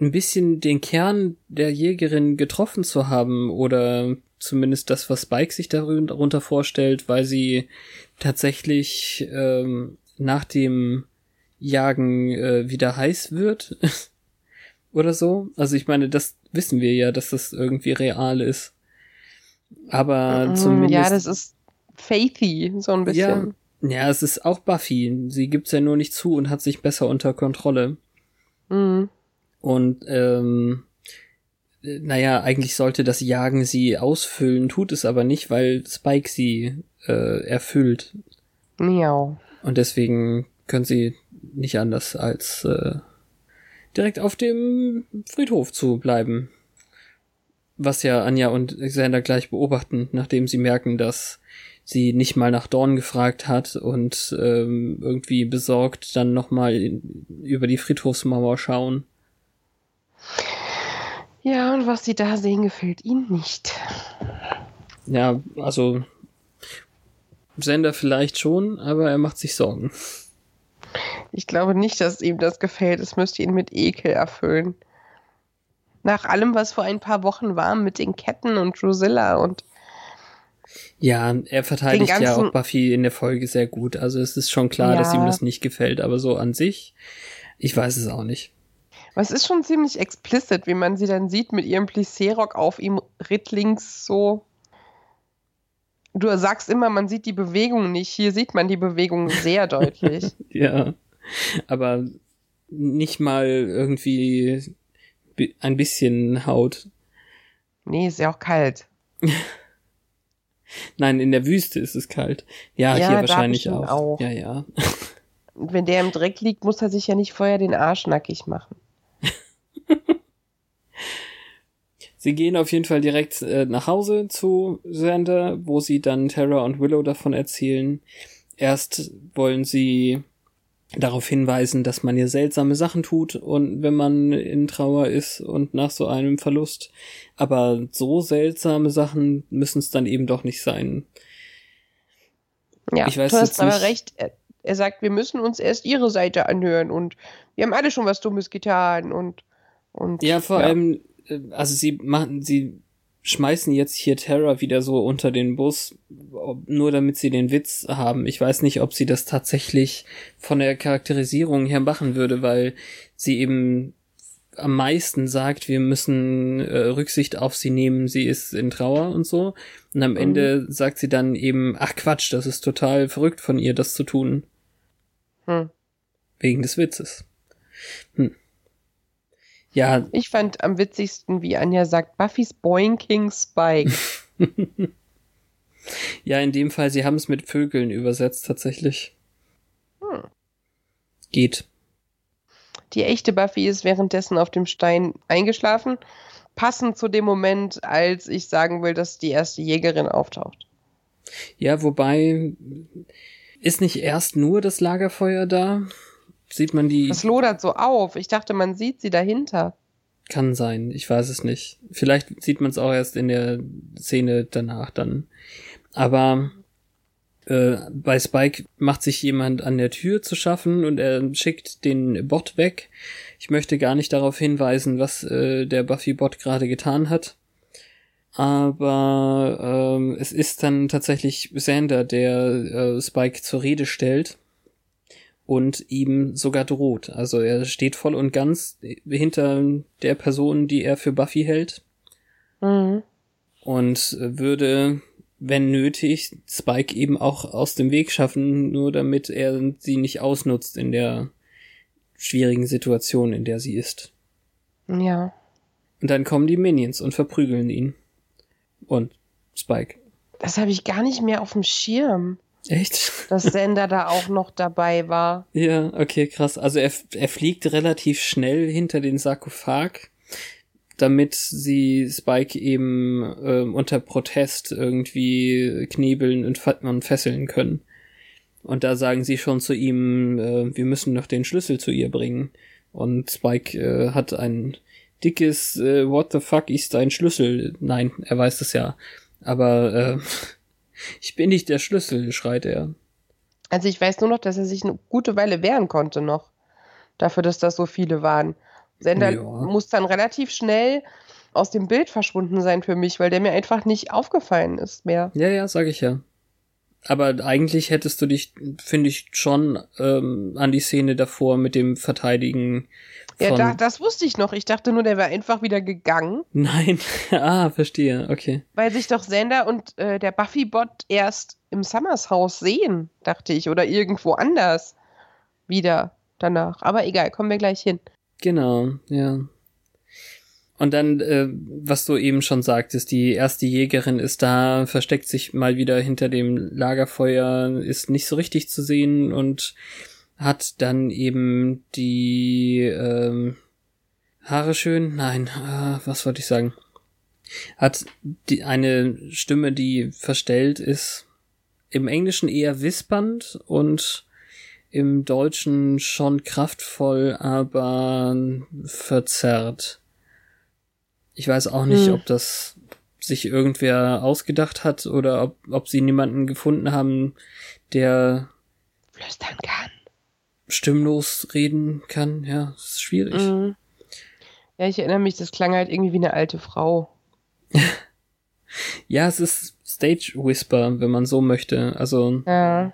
S2: ein bisschen den Kern der Jägerin getroffen zu haben oder zumindest das, was Spike sich darun- darunter vorstellt, weil sie tatsächlich ähm, nach dem Jagen äh, wieder heiß wird oder so. Also ich meine, das wissen wir ja, dass das irgendwie real ist. Aber
S1: Mm,
S2: zumindest
S1: Ja, das ist Faithy, so ein bisschen.
S2: ja, es ist auch Buffy. Sie gibt's ja nur nicht zu und hat sich besser unter Kontrolle.
S1: Mhm.
S2: Und ähm, äh, naja, eigentlich sollte das Jagen sie ausfüllen, tut es aber nicht, weil Spike sie äh, erfüllt.
S1: Miau.
S2: Und deswegen können sie nicht anders als äh, direkt auf dem Friedhof zu bleiben. Was ja Anja und Xander gleich beobachten, nachdem sie merken, dass sie nicht mal nach Dorn gefragt hat und ähm, irgendwie besorgt dann nochmal über die Friedhofsmauer schauen.
S1: Ja, und was sie da sehen, gefällt ihnen nicht.
S2: Ja, also Sender vielleicht schon, aber er macht sich Sorgen.
S1: Ich glaube nicht, dass ihm das gefällt. Es müsste ihn mit Ekel erfüllen. Nach allem, was vor ein paar Wochen war mit den Ketten und Drusilla und
S2: ja, er verteidigt ja auch Buffy in der Folge sehr gut. Also es ist schon klar, ja. dass ihm das nicht gefällt, aber so an sich, ich weiß es auch nicht.
S1: Aber es ist schon ziemlich explicit, wie man sie dann sieht mit ihrem Plissé-Rock auf ihm rittlings so. Du sagst immer, man sieht die Bewegung nicht. Hier sieht man die Bewegung sehr deutlich.
S2: ja, aber nicht mal irgendwie ein bisschen Haut.
S1: Nee, ist ja auch kalt.
S2: Nein, in der Wüste ist es kalt. Ja, ja hier wahrscheinlich auch. auch. Ja, ja.
S1: Wenn der im Dreck liegt, muss er sich ja nicht vorher den Arsch nackig machen.
S2: Sie gehen auf jeden Fall direkt äh, nach Hause zu Xander, wo sie dann Terra und Willow davon erzählen. Erst wollen sie darauf hinweisen, dass man ja seltsame Sachen tut und wenn man in Trauer ist und nach so einem Verlust. Aber so seltsame Sachen müssen es dann eben doch nicht sein.
S1: Ja, ich weiß du hast aber recht. Er, sagt, wir müssen uns erst ihre Seite anhören und wir haben alle schon was Dummes getan und und
S2: ja, vor ja. allem, also sie machen, sie schmeißen jetzt hier Terra wieder so unter den Bus, nur damit sie den Witz haben. Ich weiß nicht, ob sie das tatsächlich von der Charakterisierung her machen würde, weil sie eben am meisten sagt, wir müssen äh, Rücksicht auf sie nehmen, sie ist in Trauer und so. Und am mhm. Ende sagt sie dann eben, ach Quatsch, das ist total verrückt von ihr, das zu tun. Hm. Wegen des Witzes. Hm. Ja.
S1: Ich fand am witzigsten, wie Anja sagt, Buffys Boinking Spike.
S2: ja, in dem Fall, sie haben es mit Vögeln übersetzt tatsächlich. Hm. Geht.
S1: Die echte Buffy ist währenddessen auf dem Stein eingeschlafen, passend zu dem Moment, als ich sagen will, dass die erste Jägerin auftaucht.
S2: Ja, wobei ist nicht erst nur das Lagerfeuer da? Sieht man die.
S1: Das lodert so auf. Ich dachte, man sieht sie dahinter.
S2: Kann sein, ich weiß es nicht. Vielleicht sieht man es auch erst in der Szene danach dann. Aber äh, bei Spike macht sich jemand an der Tür zu schaffen und er schickt den Bot weg. Ich möchte gar nicht darauf hinweisen, was äh, der Buffy-Bot gerade getan hat. Aber ähm, es ist dann tatsächlich Sander, der äh, Spike zur Rede stellt und ihm sogar droht. Also er steht voll und ganz hinter der Person, die er für Buffy hält. Mhm. Und würde, wenn nötig, Spike eben auch aus dem Weg schaffen, nur damit er sie nicht ausnutzt in der schwierigen Situation, in der sie ist.
S1: Ja.
S2: Und dann kommen die Minions und verprügeln ihn. Und Spike.
S1: Das habe ich gar nicht mehr auf dem Schirm.
S2: Echt?
S1: Dass Sender da auch noch dabei war.
S2: Ja, okay, krass. Also er, er fliegt relativ schnell hinter den Sarkophag, damit sie Spike eben äh, unter Protest irgendwie knebeln und, und fesseln können. Und da sagen sie schon zu ihm, äh, wir müssen noch den Schlüssel zu ihr bringen. Und Spike äh, hat ein dickes äh, What the fuck ist dein Schlüssel? Nein, er weiß das ja. Aber äh, ich bin nicht der Schlüssel, schreit er.
S1: Also ich weiß nur noch, dass er sich eine gute Weile wehren konnte noch. Dafür, dass das so viele waren. Sender ja. muss dann relativ schnell aus dem Bild verschwunden sein für mich, weil der mir einfach nicht aufgefallen ist mehr.
S2: Ja, ja, sag ich ja. Aber eigentlich hättest du dich, finde ich, schon ähm, an die Szene davor mit dem Verteidigen.
S1: Ja, da, das wusste ich noch. Ich dachte nur, der wäre einfach wieder gegangen.
S2: Nein, ah, verstehe, okay.
S1: Weil sich doch Sander und äh, der Buffy-Bot erst im Summers Haus sehen, dachte ich, oder irgendwo anders wieder danach. Aber egal, kommen wir gleich hin.
S2: Genau, ja. Und dann, äh, was du eben schon sagtest, die erste Jägerin ist da, versteckt sich mal wieder hinter dem Lagerfeuer, ist nicht so richtig zu sehen und hat dann eben die ähm, Haare schön, nein, äh, was wollte ich sagen? Hat die, eine Stimme, die verstellt ist, im Englischen eher wispernd und im Deutschen schon kraftvoll, aber verzerrt. Ich weiß auch nicht, hm. ob das sich irgendwer ausgedacht hat oder ob, ob sie niemanden gefunden haben, der
S1: flüstern kann.
S2: Stimmlos reden kann. Ja, das ist schwierig. Mhm.
S1: Ja, ich erinnere mich, das klang halt irgendwie wie eine alte Frau.
S2: ja, es ist Stage Whisper, wenn man so möchte. Also
S1: ja.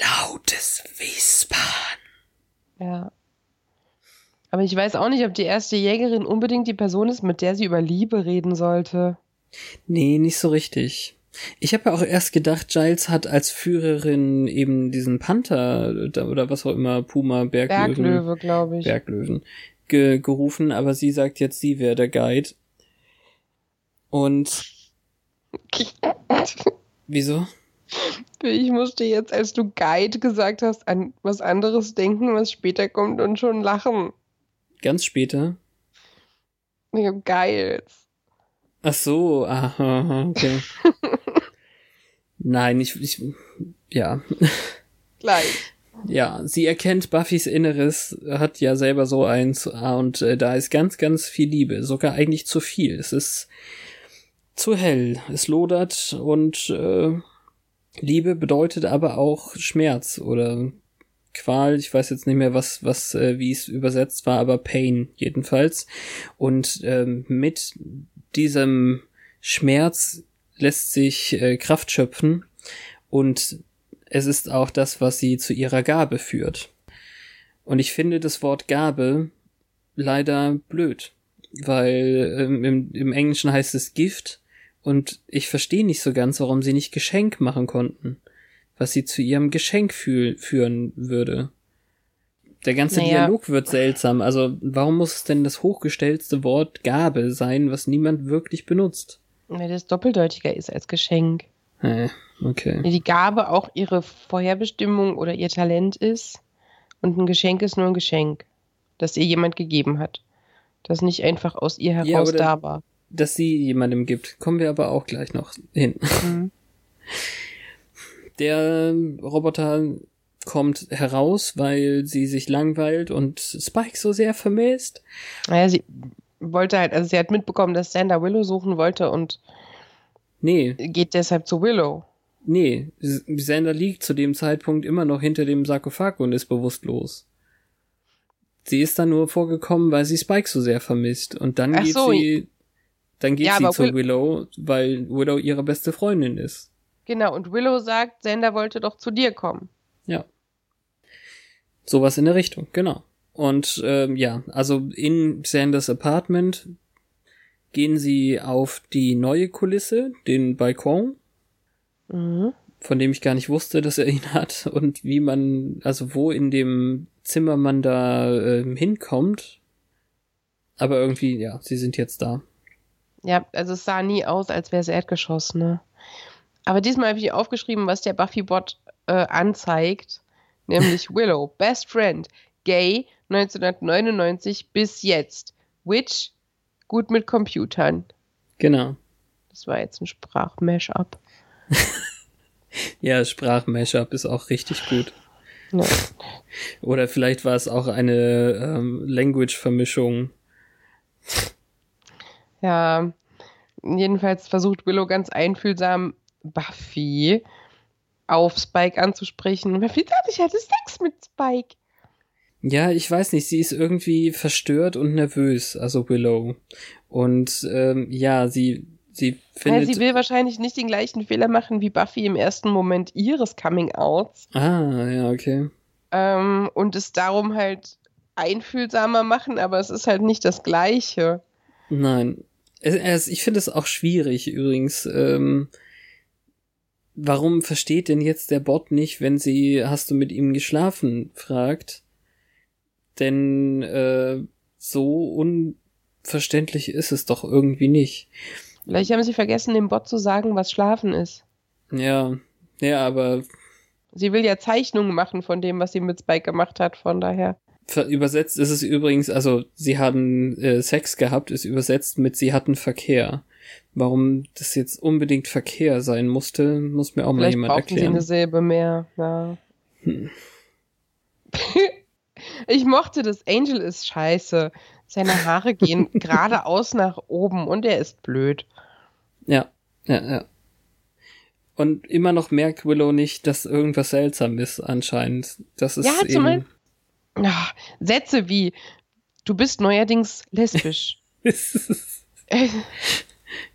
S2: lautes Wispern.
S1: Ja. Aber ich weiß auch nicht, ob die erste Jägerin unbedingt die Person ist, mit der sie über Liebe reden sollte.
S2: Nee, nicht so richtig. Ich habe ja auch erst gedacht, Giles hat als Führerin eben diesen Panther oder was auch immer, Puma, Berglöwen.
S1: Berglöwe, glaube ich.
S2: Berglöwen ge gerufen, aber sie sagt jetzt, sie wäre der Guide. Und. Wieso?
S1: Ich musste jetzt, als du Guide gesagt hast, an was anderes denken, was später kommt und schon lachen.
S2: Ganz später?
S1: Ich hab Guides.
S2: Ach so, aha, okay. Nein, ich, ich, ja.
S1: Gleich.
S2: Ja, sie erkennt Buffys Inneres, hat ja selber so eins und äh, da ist ganz, ganz viel Liebe, sogar eigentlich zu viel. Es ist zu hell, es lodert und äh, Liebe bedeutet aber auch Schmerz oder Qual, ich weiß jetzt nicht mehr, was, was, äh, wie es übersetzt war, aber Pain jedenfalls. Und ähm, mit diesem Schmerz lässt sich äh, Kraft schöpfen und es ist auch das, was sie zu ihrer Gabe führt. Und ich finde das Wort Gabe leider blöd, weil ähm, im, im Englischen heißt es Gift und ich verstehe nicht so ganz, warum sie nicht Geschenk machen konnten, was sie zu ihrem Geschenk fü führen würde. Der ganze naja. Dialog wird seltsam. Also warum muss es denn das hochgestellte Wort Gabe sein, was niemand wirklich benutzt?
S1: Weil das doppeldeutiger ist als Geschenk.
S2: Okay.
S1: Die Gabe auch ihre Vorherbestimmung oder ihr Talent ist und ein Geschenk ist nur ein Geschenk, das ihr jemand gegeben hat. Das nicht einfach aus ihr heraus ja, da war.
S2: Dass sie jemandem gibt, kommen wir aber auch gleich noch hin. Mhm. Der Roboter kommt heraus, weil sie sich langweilt und Spike so sehr vermisst.
S1: Naja, sie wollte halt, also sie hat mitbekommen, dass Sander Willow suchen wollte und
S2: Nee.
S1: Geht deshalb zu Willow.
S2: Nee, Sander liegt zu dem Zeitpunkt immer noch hinter dem Sarkophag und ist bewusstlos. Sie ist dann nur vorgekommen, weil sie Spike so sehr vermisst. Und dann Ach geht so. sie, dann geht ja, sie zu Will Willow, weil Willow ihre beste Freundin ist.
S1: Genau, und Willow sagt, Sander wollte doch zu dir kommen.
S2: Ja. Sowas in der Richtung, genau. Und ähm, ja, also in Sanders Apartment gehen sie auf die neue Kulisse, den Balkon, mhm. von dem ich gar nicht wusste, dass er ihn hat und wie man, also wo in dem Zimmer man da äh, hinkommt. Aber irgendwie, ja, sie sind jetzt da.
S1: Ja, also es sah nie aus, als wäre es Erdgeschoss, ne? Aber diesmal habe ich aufgeschrieben, was der Buffy-Bot äh, anzeigt, nämlich Willow, Best Friend, Gay, 1999 bis jetzt. Witch, gut mit Computern.
S2: Genau.
S1: Das war jetzt ein Sprachmashup.
S2: ja, Sprachmashup ist auch richtig gut. Ja. Oder vielleicht war es auch eine ähm, Language-Vermischung.
S1: Ja, jedenfalls versucht Willow ganz einfühlsam Buffy auf Spike anzusprechen. Buffy sagt, ich hatte Sex mit Spike.
S2: Ja, ich weiß nicht, sie ist irgendwie verstört und nervös, also Willow. Und ähm, ja, sie, sie findet.
S1: Ja, sie will wahrscheinlich nicht den gleichen Fehler machen wie Buffy im ersten Moment ihres Coming-Outs.
S2: Ah, ja, okay.
S1: Ähm, und es darum halt einfühlsamer machen, aber es ist halt nicht das Gleiche.
S2: Nein. Es, es, ich finde es auch schwierig übrigens. Ähm, warum versteht denn jetzt der Bot nicht, wenn sie hast du mit ihm geschlafen fragt? Denn äh, so unverständlich ist es doch irgendwie nicht.
S1: Vielleicht haben sie vergessen, dem Bot zu sagen, was Schlafen ist.
S2: Ja, ja, aber
S1: Sie will ja Zeichnungen machen von dem, was sie mit Spike gemacht hat, von daher.
S2: Übersetzt ist es übrigens, also sie hatten äh, Sex gehabt, ist übersetzt mit sie hatten Verkehr. Warum das jetzt unbedingt Verkehr sein musste, muss mir auch
S1: Vielleicht
S2: mal jemand erklären.
S1: sie eine Silbe mehr. Ja.
S2: Hm.
S1: ich mochte das. Angel ist scheiße. Seine Haare gehen geradeaus nach oben und er ist blöd.
S2: Ja, ja, ja. Und immer noch merkt Willow nicht, dass irgendwas seltsam ist, anscheinend. Das ist
S1: Ja,
S2: eben.
S1: Ah, Sätze wie, du bist neuerdings lesbisch.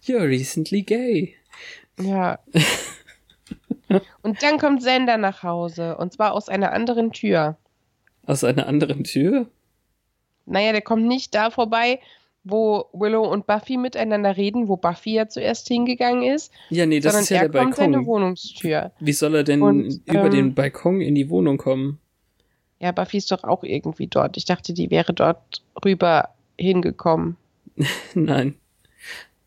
S2: You're recently gay.
S1: ja. Und dann kommt Sender nach Hause und zwar aus einer anderen Tür.
S2: Aus einer anderen Tür?
S1: Naja, der kommt nicht da vorbei, wo Willow und Buffy miteinander reden, wo Buffy ja zuerst hingegangen ist,
S2: Ja, nee, das ist ja
S1: er
S2: der
S1: kommt seine
S2: Balkon.
S1: Wohnungstür.
S2: Wie soll er denn
S1: Und,
S2: über
S1: ähm,
S2: den Balkon in die Wohnung kommen?
S1: Ja, Buffy ist doch auch irgendwie dort. Ich dachte, die wäre dort rüber hingekommen.
S2: Nein.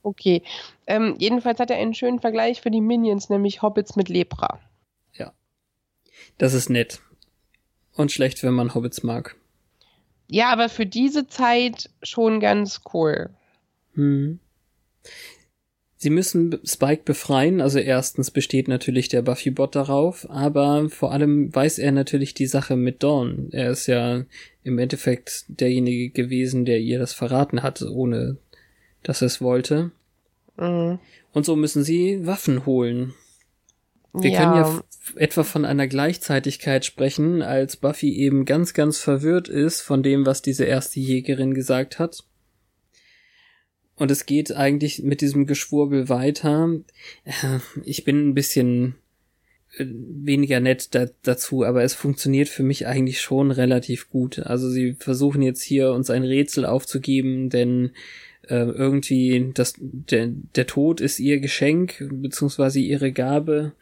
S1: Okay. Ähm, jedenfalls hat er einen schönen Vergleich für die Minions, nämlich Hobbits mit Lepra.
S2: Das ist nett. Und schlecht, wenn man Hobbits mag.
S1: Ja, aber für diese Zeit schon ganz cool.
S2: Hm. Sie müssen Spike befreien, also erstens besteht natürlich der Buffy-Bot darauf, aber vor allem weiß er natürlich die Sache mit Dawn. Er ist ja im Endeffekt derjenige gewesen, der ihr das verraten hat, ohne dass er es wollte.
S1: Mhm.
S2: Und so müssen sie Waffen holen. Wir
S1: ja,
S2: können ja etwa von einer Gleichzeitigkeit sprechen, als Buffy eben ganz, ganz verwirrt ist von dem, was diese erste Jägerin gesagt hat. Und es geht eigentlich mit diesem Geschwurbel weiter. Äh, Ich bin ein bisschen äh, weniger nett da, dazu, aber es funktioniert für mich eigentlich schon relativ gut. Also sie versuchen jetzt hier uns ein Rätsel aufzugeben, denn äh, irgendwie das, der, der Tod ist ihr Geschenk, beziehungsweise ihre Gabe.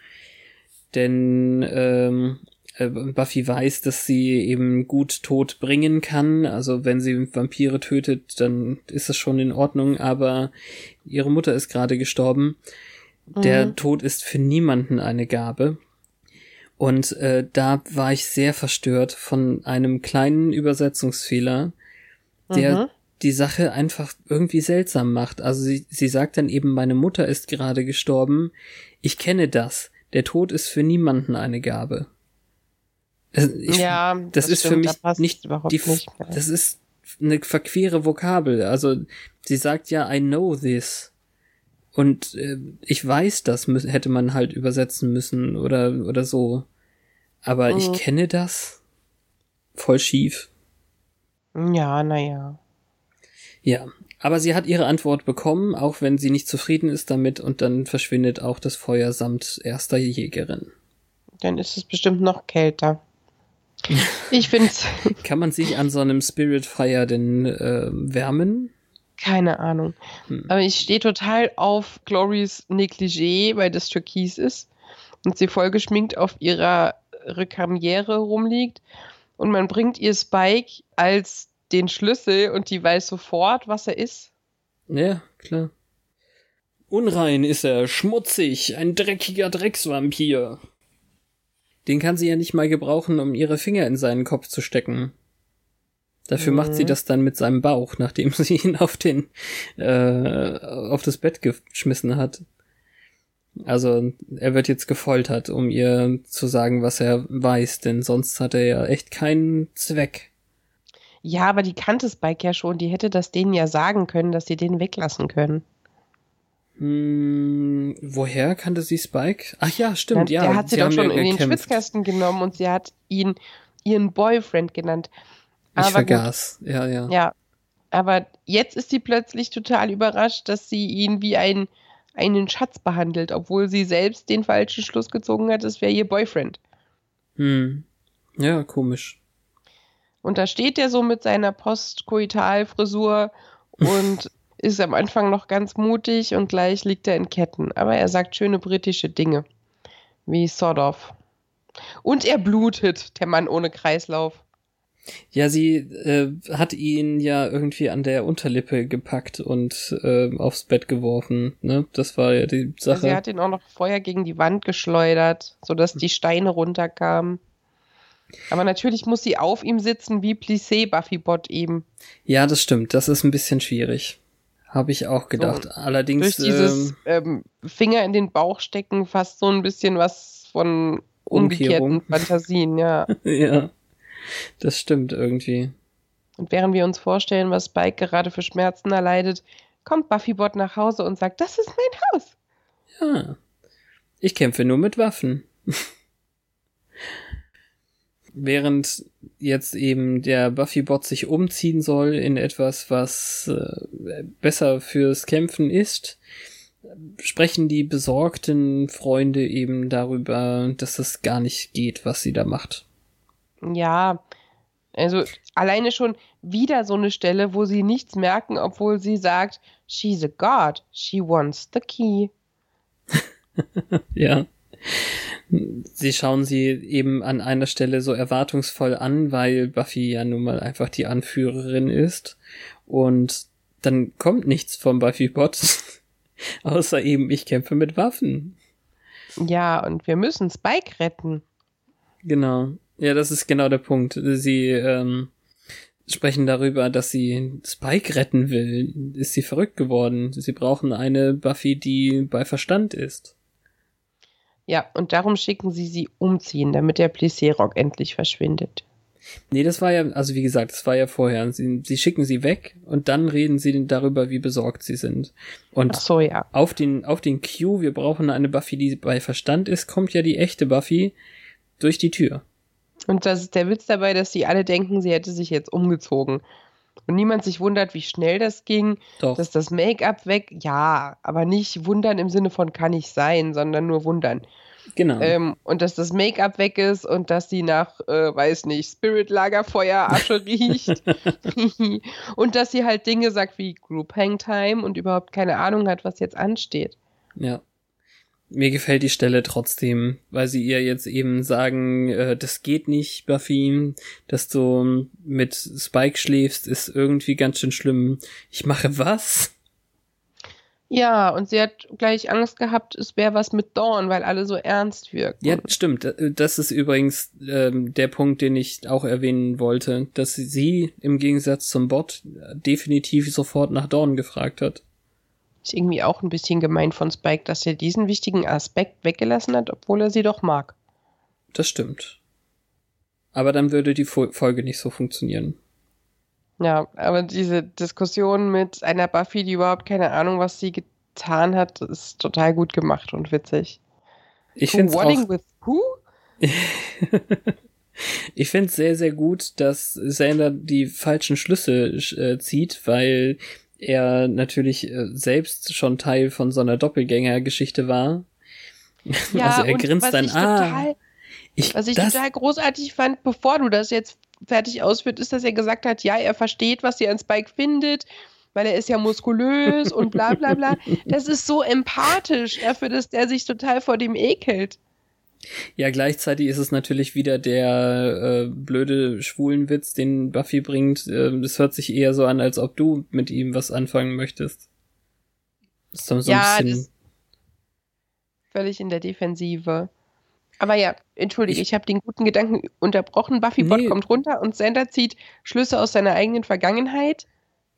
S2: Denn ähm, äh, Buffy weiß, dass sie eben gut Tod bringen kann. Also wenn sie Vampire tötet, dann ist das schon in Ordnung, aber ihre Mutter ist gerade gestorben. Der
S1: Mhm.
S2: Tod ist für niemanden eine Gabe. Und äh, da war ich sehr verstört von einem kleinen Übersetzungsfehler, der
S1: Mhm.
S2: Die Sache einfach irgendwie seltsam macht. Also sie, sie sagt dann eben, meine Mutter ist gerade gestorben. Ich kenne das. Der Tod ist für niemanden eine Gabe. Das, ich,
S1: ja,
S2: das, ist für
S1: stimmt,
S2: mich
S1: da passt
S2: nicht
S1: überhaupt
S2: die,
S1: nicht
S2: das ist eine verquere Vokabel. Also sie sagt ja, I know this. Und äh, ich weiß das, hätte man halt übersetzen müssen oder, oder so. Aber ich
S1: Mhm.
S2: kenne das. Voll schief.
S1: Ja, naja.
S2: Ja, aber sie hat ihre Antwort bekommen, auch wenn sie nicht zufrieden ist damit, und dann verschwindet auch das Feuer samt erster Jägerin.
S1: Dann ist es bestimmt noch kälter. Ich finde
S2: Kann man sich an so einem Spirit Fire denn äh, wärmen?
S1: keine Ahnung.
S2: Hm.
S1: Aber ich stehe total auf Glorys Negligé, weil das Türkis ist und sie voll geschminkt auf ihrer Rekamiere rumliegt. Und man bringt ihr Spike als den Schlüssel und die weiß sofort, was er ist.
S2: Ja, klar. Unrein ist er, schmutzig, ein dreckiger Drecksvampir. Den kann sie ja nicht mal gebrauchen, um ihre Finger in seinen Kopf zu stecken. Dafür
S1: Mhm.
S2: macht sie das dann mit seinem Bauch, nachdem sie ihn auf den äh, auf das Bett geschmissen hat. Also er wird jetzt gefoltert, um ihr zu sagen, was er weiß, denn sonst hat er ja echt keinen Zweck.
S1: Ja, aber die kannte Spike ja schon. Die hätte das denen ja sagen können, dass sie den weglassen können.
S2: Hm, woher kannte sie Spike? Ach ja, stimmt, ja.
S1: Der hat sie, doch
S2: haben
S1: schon
S2: ja
S1: in den. Schwitzkasten genommen und sie hat ihn ihren Boyfriend genannt.
S2: Ich
S1: Aber gut.
S2: vergaß. Ja, ja.
S1: Ja, aber jetzt ist sie plötzlich total überrascht, dass sie ihn wie ein, einen Schatz behandelt, obwohl sie selbst den falschen Schluss gezogen hat, es wäre ihr Boyfriend.
S2: Hm. Ja, komisch.
S1: Und da steht er so mit seiner Postkoitalfrisur und ist am Anfang noch ganz mutig und gleich liegt er in Ketten. Aber er sagt schöne britische Dinge, wie sort of. Und er blutet, der Mann ohne Kreislauf.
S2: Ja, sie äh, hat ihn ja irgendwie an der Unterlippe gepackt und äh, aufs Bett geworfen. Ne? Das war ja die Sache.
S1: Sie hat ihn auch noch vorher gegen die Wand geschleudert, sodass die Steine runterkamen. Aber natürlich muss sie auf ihm sitzen, wie Plissé Buffybot eben.
S2: Ja, das stimmt. Das ist ein bisschen schwierig. Habe ich auch gedacht. So, Allerdings.
S1: Durch dieses ähm, ähm, Finger in den Bauch stecken fast so ein bisschen was von umgekehrten Fantasien, ja.
S2: ja. Das stimmt irgendwie.
S1: Und während wir uns vorstellen, was Spike gerade für Schmerzen erleidet, kommt Buffybot nach Hause und sagt, das ist mein Haus.
S2: Ja. Ich kämpfe nur mit Waffen. Während jetzt eben der Buffybot sich umziehen soll in etwas, was äh, besser fürs Kämpfen ist, sprechen die besorgten Freunde eben darüber, dass das gar nicht geht, was sie da macht.
S1: Ja, also alleine schon wieder so eine Stelle, wo sie nichts merken, obwohl sie sagt, she's a god, she wants the key.
S2: ja. Sie schauen sie eben an einer Stelle so erwartungsvoll an, weil Buffy ja nun mal einfach die Anführerin ist. Und dann kommt nichts vom Buffy-Bot, außer eben, ich kämpfe mit Waffen.
S1: Ja, und wir müssen Spike retten.
S2: Genau. Ja, das ist genau der Punkt. Sie ähm, sprechen darüber, dass sie Spike retten will. Ist sie verrückt geworden? Sie brauchen eine Buffy, die bei Verstand ist.
S1: Ja, und darum schicken sie sie umziehen, damit der Plissé-Rock endlich verschwindet.
S2: Nee, das war ja, also wie gesagt, das war ja vorher. Sie, sie schicken sie weg und dann reden sie darüber, wie besorgt sie sind. Und
S1: so, ja.
S2: auf den, auf den Q, wir brauchen eine Buffy, die bei Verstand ist, kommt ja die echte Buffy durch die Tür.
S1: Und das ist der Witz dabei, dass die alle denken, sie hätte sich jetzt umgezogen. Und niemand sich wundert, wie schnell das ging.
S2: Doch.
S1: Dass das Make-up weg, ja, aber nicht wundern im Sinne von kann ich sein, sondern nur wundern.
S2: Genau.
S1: Ähm, und dass das Make-up weg ist und dass sie nach, äh, weiß nicht, Spirit-Lagerfeuer Asche riecht. und dass sie halt Dinge sagt wie Group Hangtime und überhaupt keine Ahnung hat, was jetzt ansteht.
S2: Ja mir gefällt die Stelle trotzdem, weil sie ihr jetzt eben sagen, äh, das geht nicht, Buffy, dass du mit Spike schläfst, ist irgendwie ganz schön schlimm. Ich mache was?
S1: Ja, und sie hat gleich Angst gehabt, es wäre was mit Dawn, weil alle so ernst wirken.
S2: Ja, stimmt. Das ist übrigens ähm, der Punkt, den ich auch erwähnen wollte, dass sie im Gegensatz zum Bot definitiv sofort nach Dawn gefragt hat.
S1: Ist irgendwie auch ein bisschen gemein von Spike, dass er diesen wichtigen Aspekt weggelassen hat, obwohl er sie doch mag.
S2: Das stimmt. Aber dann würde die Folge nicht so funktionieren.
S1: Ja, aber diese Diskussion mit einer Buffy, die überhaupt keine Ahnung, was sie getan hat, ist total gut gemacht und witzig.
S2: Ich finde auch. With who? ich finde es sehr, sehr gut, dass Xander die falschen Schlüsse äh, zieht, weil er natürlich äh, selbst schon Teil von so einer Doppelgängergeschichte war.
S1: Ja, also er grinst dann, ah. Total, ich, was ich total großartig fand, bevor du das jetzt fertig ausführt, ist, dass er gesagt hat, ja, er versteht, was sie an Spike findet, weil er ist ja muskulös und bla bla bla. Das ist so empathisch dafür, dass der sich total vor dem ekelt.
S2: Ja, gleichzeitig ist es natürlich wieder der äh, blöde Schwulenwitz, den Buffy bringt. Ähm, es hört sich eher so an, als ob du mit ihm was anfangen möchtest.
S1: Das ist so ja, ein bisschen völlig in der Defensive. Aber ja, entschuldige, ich, ich habe den guten Gedanken unterbrochen. Buffy nee. kommt runter und Sander zieht Schlüsse aus seiner eigenen Vergangenheit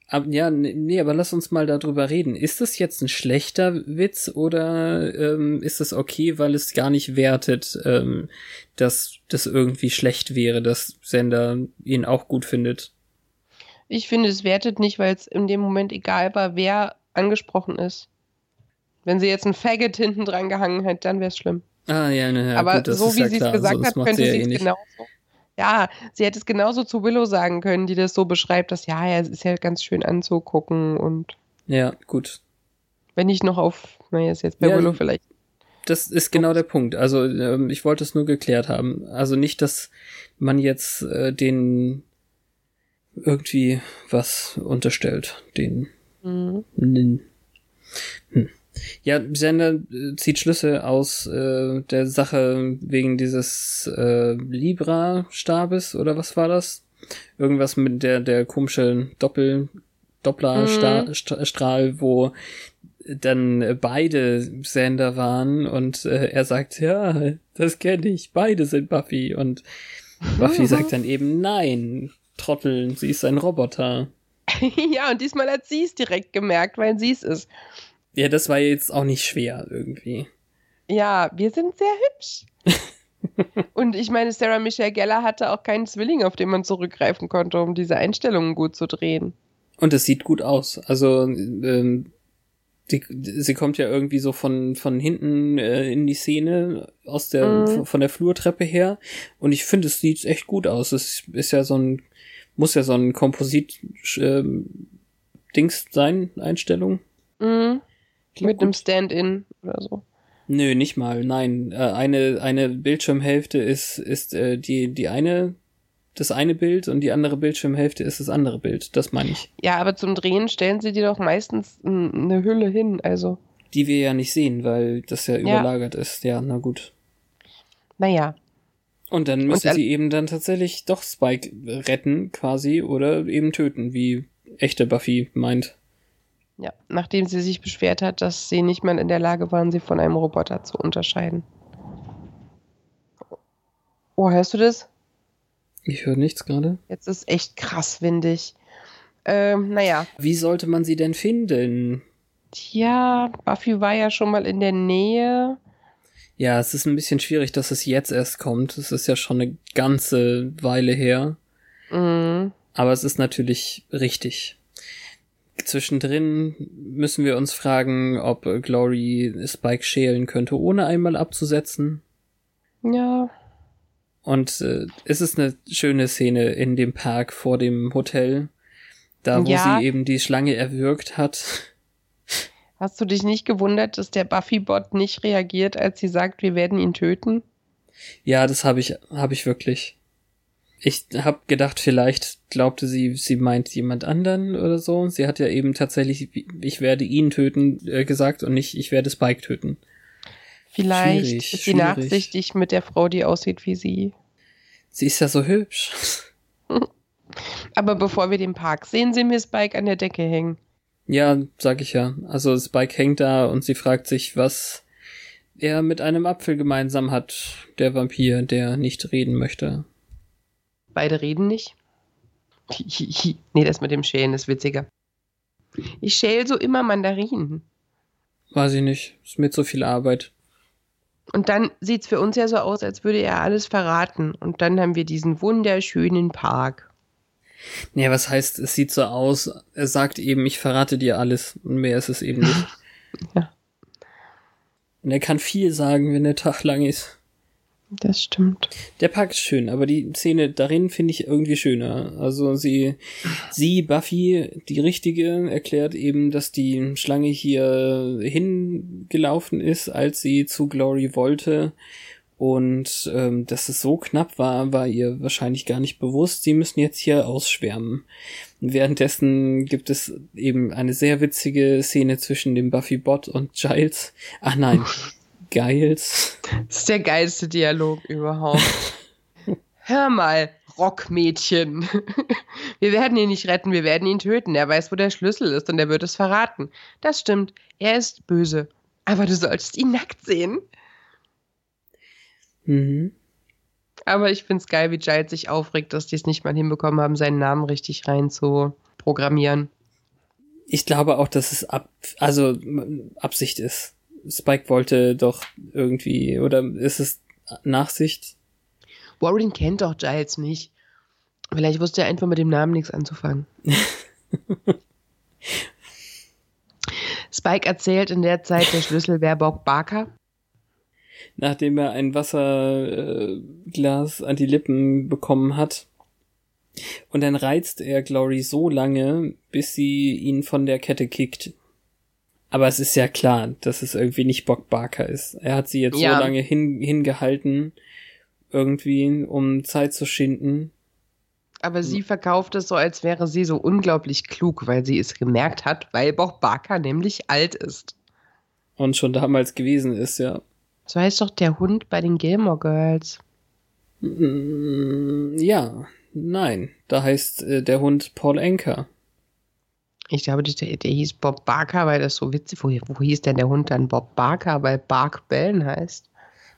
S2: aber, ja, nee, aber lass uns mal darüber reden. Ist das jetzt ein schlechter Witz oder ähm, ist das okay, weil es gar nicht wertet, ähm, dass das irgendwie schlecht wäre, dass Sender ihn auch gut findet?
S1: Ich finde, es wertet nicht, weil es in dem Moment egal war, wer angesprochen ist. Wenn sie jetzt ein Faggot hinten dran gehangen hätte, dann wäre es schlimm.
S2: Ah, ja, ne, ja,
S1: Aber
S2: gut,
S1: so wie ja sie es gesagt also, hat, könnte sie es genauso ja, sie hätte es genauso zu Willow sagen können, die das so beschreibt, dass ja, er ist ja ganz schön anzugucken und.
S2: Ja, gut.
S1: Wenn ich noch auf, naja, ist jetzt bei ja, Willow vielleicht.
S2: Das ist genau der Punkt. Also ähm, ich wollte es nur geklärt haben. Also nicht, dass man jetzt äh, den irgendwie was unterstellt, den. Mhm. Hm. Ja, Sender äh, zieht Schlüsse aus äh, der Sache wegen dieses äh, Libra-Stabes oder was war das? Irgendwas mit der, der komische Doppel, Dopplerstrahl, mhm. wo dann beide Sender waren und äh, er sagt, ja, das kenne ich, beide sind Buffy und Buffy sagt dann eben, nein, Trotteln, sie ist ein Roboter.
S1: ja, und diesmal hat sie es direkt gemerkt, weil sie es ist.
S2: Ja, das war jetzt auch nicht schwer irgendwie.
S1: Ja, wir sind sehr hübsch. und ich meine, Sarah Michelle Geller hatte auch keinen Zwilling, auf den man zurückgreifen konnte, um diese Einstellungen gut zu drehen.
S2: Und es sieht gut aus. Also, ähm, die, sie kommt ja irgendwie so von, von hinten äh, in die Szene aus der, mhm. von der Flurtreppe her. Und ich finde, es sieht echt gut aus. Es ist ja so ein, muss ja so ein Komposit-Dings äh, sein, Einstellung.
S1: Mhm. Mit einem Stand-in oder so.
S2: Nö, nicht mal, nein. Äh, eine, eine Bildschirmhälfte ist, ist äh, die, die eine, das eine Bild und die andere Bildschirmhälfte ist das andere Bild. Das meine ich.
S1: Ja, aber zum Drehen stellen sie dir doch meistens eine Hülle hin, also.
S2: Die wir ja nicht sehen, weil das ja überlagert ja. ist. Ja, na gut.
S1: Naja.
S2: Und dann müssen und sie eben dann tatsächlich doch Spike retten, quasi, oder eben töten, wie echte Buffy meint.
S1: Ja, nachdem sie sich beschwert hat, dass sie nicht mehr in der Lage waren, sie von einem Roboter zu unterscheiden. Oh, hörst du das?
S2: Ich höre nichts gerade.
S1: Jetzt ist echt krass windig. Ähm, naja.
S2: Wie sollte man sie denn finden?
S1: Tja, Buffy war ja schon mal in der Nähe.
S2: Ja, es ist ein bisschen schwierig, dass es jetzt erst kommt. Es ist ja schon eine ganze Weile her. Mhm. Aber es ist natürlich richtig zwischendrin müssen wir uns fragen, ob Glory Spike schälen könnte, ohne einmal abzusetzen.
S1: Ja.
S2: Und äh, es ist eine schöne Szene in dem Park vor dem Hotel, da wo ja. sie eben die Schlange erwürgt hat.
S1: Hast du dich nicht gewundert, dass der Buffy-Bot nicht reagiert, als sie sagt, wir werden ihn töten?
S2: Ja, das habe ich, habe ich wirklich. Ich habe gedacht, vielleicht glaubte sie, sie meint jemand anderen oder so. Sie hat ja eben tatsächlich, ich werde ihn töten äh, gesagt und nicht, ich werde Spike töten.
S1: Vielleicht schwierig, ist sie schwierig. nachsichtig mit der Frau, die aussieht wie sie.
S2: Sie ist ja so hübsch.
S1: Aber bevor wir den Park sehen, sehen wir Spike an der Decke hängen.
S2: Ja, sag ich ja. Also Spike hängt da und sie fragt sich, was er mit einem Apfel gemeinsam hat, der Vampir, der nicht reden möchte.
S1: Beide reden nicht. nee, das mit dem Schälen ist witziger. Ich schäle so immer Mandarinen.
S2: Weiß ich nicht. Ist mir zu viel Arbeit.
S1: Und dann sieht es für uns ja so aus, als würde er alles verraten. Und dann haben wir diesen wunderschönen Park.
S2: Nee, was heißt, es sieht so aus, er sagt eben, ich verrate dir alles. Und mehr ist es eben nicht. ja. Und er kann viel sagen, wenn der Tag lang ist.
S1: Das stimmt.
S2: Der Park ist schön, aber die Szene darin finde ich irgendwie schöner. Also sie, sie, Buffy, die Richtige, erklärt eben, dass die Schlange hier hingelaufen ist, als sie zu Glory wollte. Und ähm, dass es so knapp war, war ihr wahrscheinlich gar nicht bewusst. Sie müssen jetzt hier ausschwärmen. Währenddessen gibt es eben eine sehr witzige Szene zwischen dem Buffy-Bot und Giles. Ach nein, Giles.
S1: Das ist der geilste Dialog überhaupt. Hör mal, Rockmädchen. Wir werden ihn nicht retten, wir werden ihn töten. Er weiß, wo der Schlüssel ist und er wird es verraten. Das stimmt, er ist böse. Aber du solltest ihn nackt sehen. Mhm. Aber ich find's geil, wie Giles sich aufregt, dass die es nicht mal hinbekommen haben, seinen Namen richtig rein zu programmieren.
S2: Ich glaube auch, dass es ab, also Absicht ist. Spike wollte doch irgendwie, oder ist es Nachsicht?
S1: Warren kennt doch Giles nicht. Vielleicht wusste er einfach mit dem Namen nichts anzufangen. Spike erzählt in der Zeit, der Schlüssel wäre Bob Barker.
S2: Nachdem er ein Wasserglas an die Lippen bekommen hat. Und dann reizt er Glory so lange, bis sie ihn von der Kette kickt. Aber es ist ja klar, dass es irgendwie nicht Bock Barker ist. Er hat sie jetzt ja. so lange hin, hingehalten, irgendwie, um Zeit zu schinden.
S1: Aber sie verkauft es so, als wäre sie so unglaublich klug, weil sie es gemerkt hat, weil Bob Barker nämlich alt ist.
S2: Und schon damals gewesen ist, ja.
S1: So heißt doch der Hund bei den Gilmore Girls.
S2: Mm, ja, Nein, da heißt äh, der Hund Paul Anker.
S1: Ich glaube, der, der hieß Bob Barker, weil das so witzig wo, wo hieß denn der Hund dann Bob Barker, weil Bark Bellen heißt?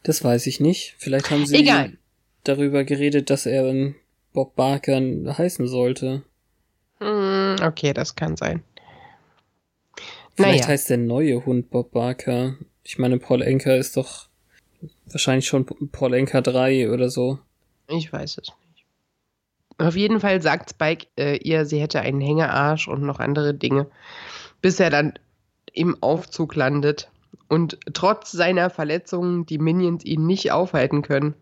S2: Das weiß ich nicht. Vielleicht haben sie darüber geredet, dass er Bob Barker heißen sollte.
S1: Hm, okay, das kann sein.
S2: Vielleicht
S1: Naja.
S2: heißt der neue Hund Bob Barker. Ich meine, Paul Anker ist doch wahrscheinlich schon Paul Anker 3 oder so.
S1: Ich weiß es nicht. Auf jeden Fall sagt Spike äh, ihr, sie hätte einen Hängearsch und noch andere Dinge, bis er dann im Aufzug landet und trotz seiner Verletzungen die Minions ihn nicht aufhalten können.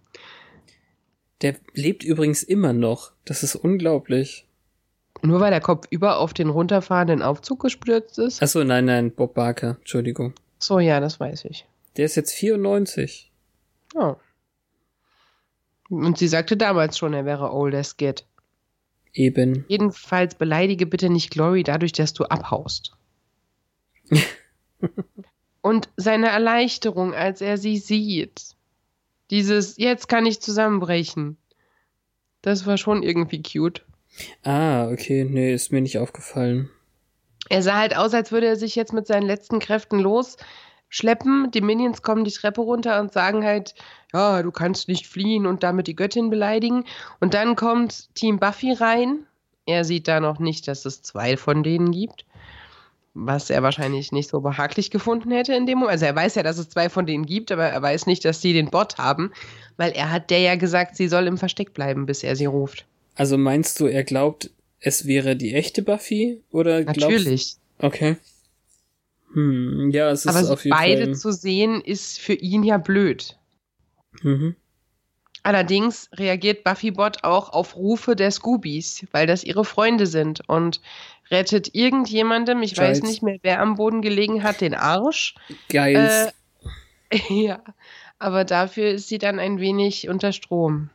S2: Der lebt übrigens immer noch. Das ist unglaublich.
S1: Nur weil der Kopf über auf den runterfahrenden Aufzug gestürzt ist.
S2: Achso, nein, nein, Bob Barker. Entschuldigung.
S1: So, ja, das weiß ich.
S2: Der ist jetzt 94.
S1: Oh. Und sie sagte damals schon, er wäre old as get.
S2: Eben.
S1: Jedenfalls beleidige bitte nicht Glory dadurch, dass du abhaust. Und seine Erleichterung, als er sie sieht. Dieses, jetzt kann ich zusammenbrechen. Das war schon irgendwie cute.
S2: Ah, okay, nee, ist mir nicht aufgefallen.
S1: Er sah halt aus, als würde er sich jetzt mit seinen letzten Kräften losschleppen. Die Minions kommen die Treppe runter und sagen halt, ja, du kannst nicht fliehen und damit die Göttin beleidigen. Und dann kommt Team Buffy rein. Er sieht da noch nicht, dass es zwei von denen gibt. Was er wahrscheinlich nicht so behaglich gefunden hätte in dem Moment. Also er weiß ja, dass es zwei von denen gibt, aber er weiß nicht, dass sie den Bot haben, weil er hat der ja gesagt, sie soll im Versteck bleiben, bis er sie ruft.
S2: Also meinst du, er glaubt, es wäre die echte Buffy? Oder glaubst
S1: Natürlich.
S2: Okay. Hm, ja, es ist
S1: Aber
S2: auf jeden
S1: beide
S2: Fall.
S1: zu sehen, ist für ihn ja blöd.
S2: Mhm.
S1: Allerdings reagiert Buffybot auch auf Rufe der Scoobies, weil das ihre Freunde sind und rettet irgendjemandem, ich weiß
S2: Giles.
S1: nicht mehr, wer am Boden gelegen hat, den Arsch.
S2: Geil.
S1: Äh, ja, aber dafür ist sie dann ein wenig unter Strom.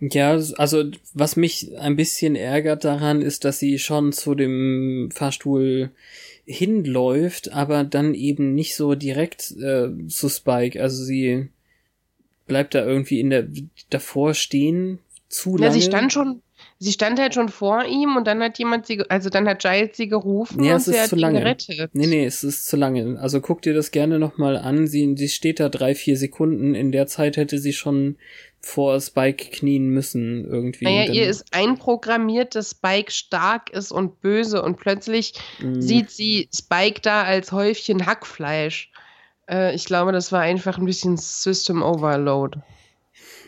S2: Ja, also was mich ein bisschen ärgert daran ist, dass sie schon zu dem Fahrstuhl hinläuft, aber dann eben nicht so direkt äh, zu Spike. Also sie bleibt da irgendwie in der davor stehen zu
S1: Ja,
S2: lange.
S1: sie stand schon, sie stand halt schon vor ihm und dann hat jemand sie, also dann hat Giles sie gerufen
S2: Ja,
S1: und sie
S2: ist
S1: hat
S2: zu
S1: ihn
S2: lange.
S1: gerettet.
S2: Nee, nee, es ist zu lange. Also guck dir das gerne nochmal an. Sie, sie steht da drei, vier Sekunden. In der Zeit hätte sie schon vor Spike knien müssen irgendwie.
S1: Naja, ihr ist einprogrammiert, dass Spike stark ist und böse und plötzlich
S2: Mm.
S1: sieht sie Spike da als Häufchen Hackfleisch. Äh, ich glaube, das war einfach ein bisschen System Overload.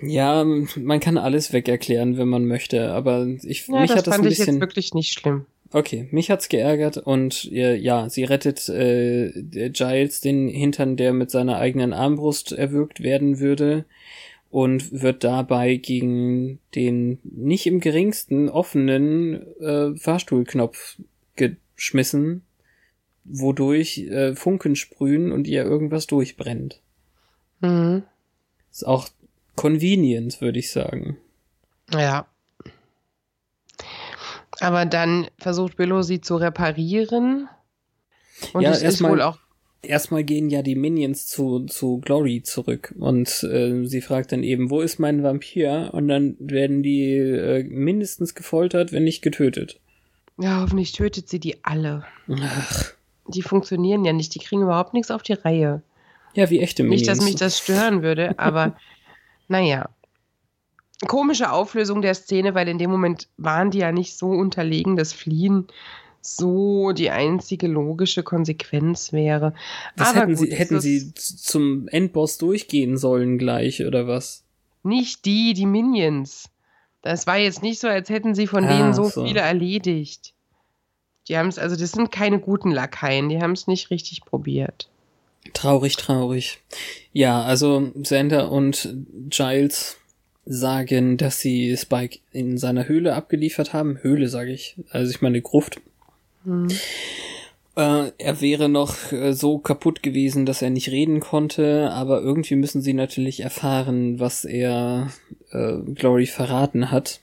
S2: Ja, man kann alles wegerklären, wenn man möchte, aber ich,
S1: Ja,
S2: mich
S1: das
S2: hat das ein
S1: fand ich
S2: bisschen.
S1: jetzt wirklich nicht schlimm.
S2: Okay, mich hat's geärgert und äh, ja, sie rettet äh, Giles den Hintern, der mit seiner eigenen Armbrust erwürgt werden würde und wird dabei gegen den nicht im geringsten offenen äh, Fahrstuhlknopf geschmissen, wodurch äh, Funken sprühen und ihr irgendwas durchbrennt.
S1: Mhm.
S2: Ist auch convenient, würde ich sagen.
S1: Ja. Aber dann versucht Willow sie zu reparieren. Und
S2: Ja,
S1: es ist wohl auch.
S2: Erstmal gehen ja die Minions zu, zu Glory zurück und äh, sie fragt dann eben, wo ist mein Vampir? Und dann werden die äh, mindestens gefoltert, wenn nicht getötet.
S1: Ja, hoffentlich tötet sie die alle.
S2: Ach,
S1: Die funktionieren ja nicht. Die kriegen überhaupt nichts auf die Reihe.
S2: ja, wie echte Minions.
S1: Nicht, dass mich das stören würde, aber naja. Komische Auflösung der Szene, weil in dem Moment waren die ja nicht so unterlegen, dass Fliehen so die einzige logische Konsequenz wäre.
S2: was
S1: aber
S2: hätten
S1: gut,
S2: sie, hätten sie zum Endboss durchgehen sollen gleich oder was?
S1: Nicht die, die Minions. Das war jetzt nicht so, als hätten sie von
S2: Ah,
S1: denen so,
S2: so.
S1: viele erledigt. Die haben es, also das sind keine guten Lakaien, die haben es nicht richtig probiert.
S2: Traurig, traurig. Ja, also Xander und Giles sagen, dass sie Spike in seiner Höhle abgeliefert haben. Höhle, sage ich. Also ich meine Gruft.
S1: Hm.
S2: Äh, er wäre noch äh, so kaputt gewesen, dass er nicht reden konnte, aber irgendwie müssen sie natürlich erfahren, was er äh, Glory verraten hat.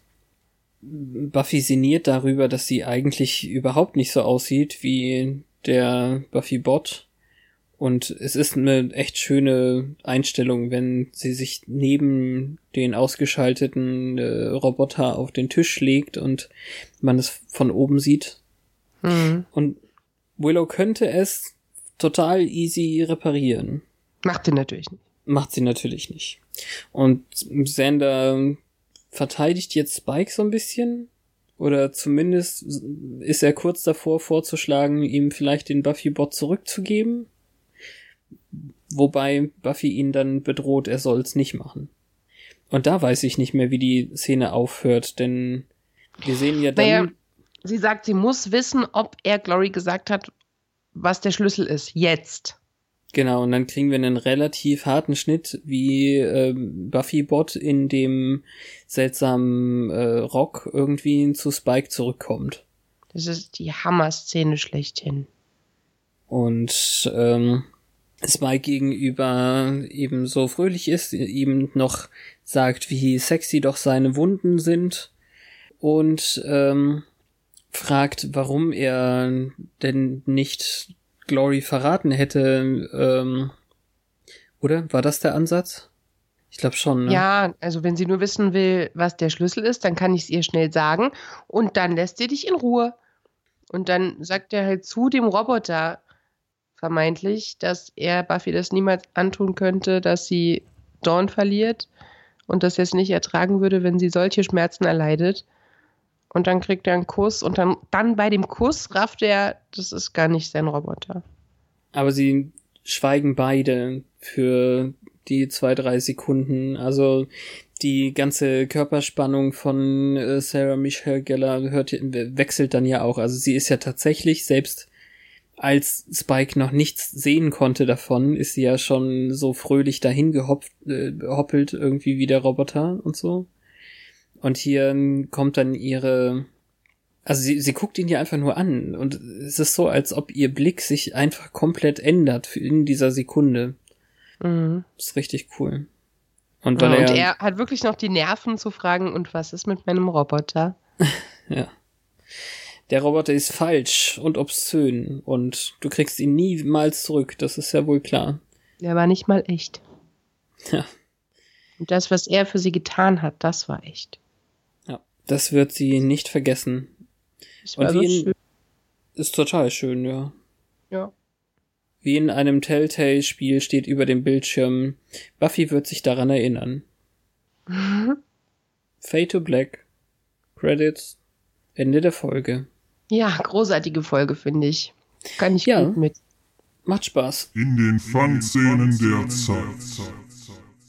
S2: Buffy sinniert darüber, dass sie eigentlich überhaupt nicht so aussieht wie der Buffy Bot Und es ist eine echt schöne Einstellung, wenn sie sich neben den ausgeschalteten äh, Roboter auf den Tisch legt und man es von oben sieht. Mhm. Und Willow könnte es total easy reparieren.
S1: Macht sie natürlich nicht.
S2: Macht sie natürlich nicht. Und Sander verteidigt jetzt Spike so ein bisschen. Oder zumindest ist er kurz davor vorzuschlagen, ihm vielleicht den Buffy-Bot zurückzugeben. Wobei Buffy ihn dann bedroht, er soll's nicht machen. Und da weiß ich nicht mehr, wie die Szene aufhört, denn wir sehen ja dann.
S1: Sie sagt, sie muss wissen, ob er Glory gesagt hat, was der Schlüssel ist. Jetzt.
S2: Genau, und dann kriegen wir einen relativ harten Schnitt, wie äh, Buffy Bot in dem seltsamen äh, Rock irgendwie zu Spike zurückkommt.
S1: Das ist die Hammer-Szene schlechthin.
S2: Und ähm, Spike gegenüber eben so fröhlich ist, ihm noch sagt, wie sexy doch seine Wunden sind und ähm, fragt, warum er denn nicht Glory verraten hätte. Ähm, oder war das der Ansatz? Ich glaube schon. Ne?
S1: Ja, also wenn sie nur wissen will, was der Schlüssel ist, dann kann ich es ihr schnell sagen und dann lässt sie dich in Ruhe. Und dann sagt er halt zu dem Roboter, vermeintlich, dass er Buffy das niemals antun könnte, dass sie Dawn verliert und dass er es nicht ertragen würde, wenn sie solche Schmerzen erleidet. Und dann kriegt er einen Kuss und dann, dann bei dem Kuss rafft er, das ist gar nicht sein Roboter.
S2: Aber sie schweigen beide für die zwei, drei Sekunden. Also die ganze Körperspannung von äh, Sarah Michelle Geller hört, wechselt dann ja auch. Also sie ist ja tatsächlich selbst als Spike noch nichts sehen konnte davon, ist sie ja schon so fröhlich dahin gehopft, äh, irgendwie wie der Roboter und so. Und hier kommt dann ihre, also sie, sie guckt ihn ja einfach nur an und es ist so, als ob ihr Blick sich einfach komplett ändert in dieser Sekunde. Mhm. Das ist richtig cool.
S1: Und, ja, er, und er hat wirklich noch die Nerven zu fragen, und was ist mit meinem Roboter?
S2: ja der Roboter ist falsch und obszön und du kriegst ihn niemals zurück, das ist ja wohl klar.
S1: Der war nicht mal echt.
S2: Ja.
S1: Und das, was er für sie getan hat, das war echt.
S2: Das wird sie nicht vergessen. Das und wie in, schön. ist total schön, ja.
S1: Ja.
S2: Wie in einem Telltale-Spiel steht über dem Bildschirm, Buffy wird sich daran erinnern. Fade to Black. Credits. Ende der Folge.
S1: Ja, großartige Folge, finde ich. Kann ich ja. gut mit.
S2: Macht Spaß.
S3: In den Fangszenen der Zeit.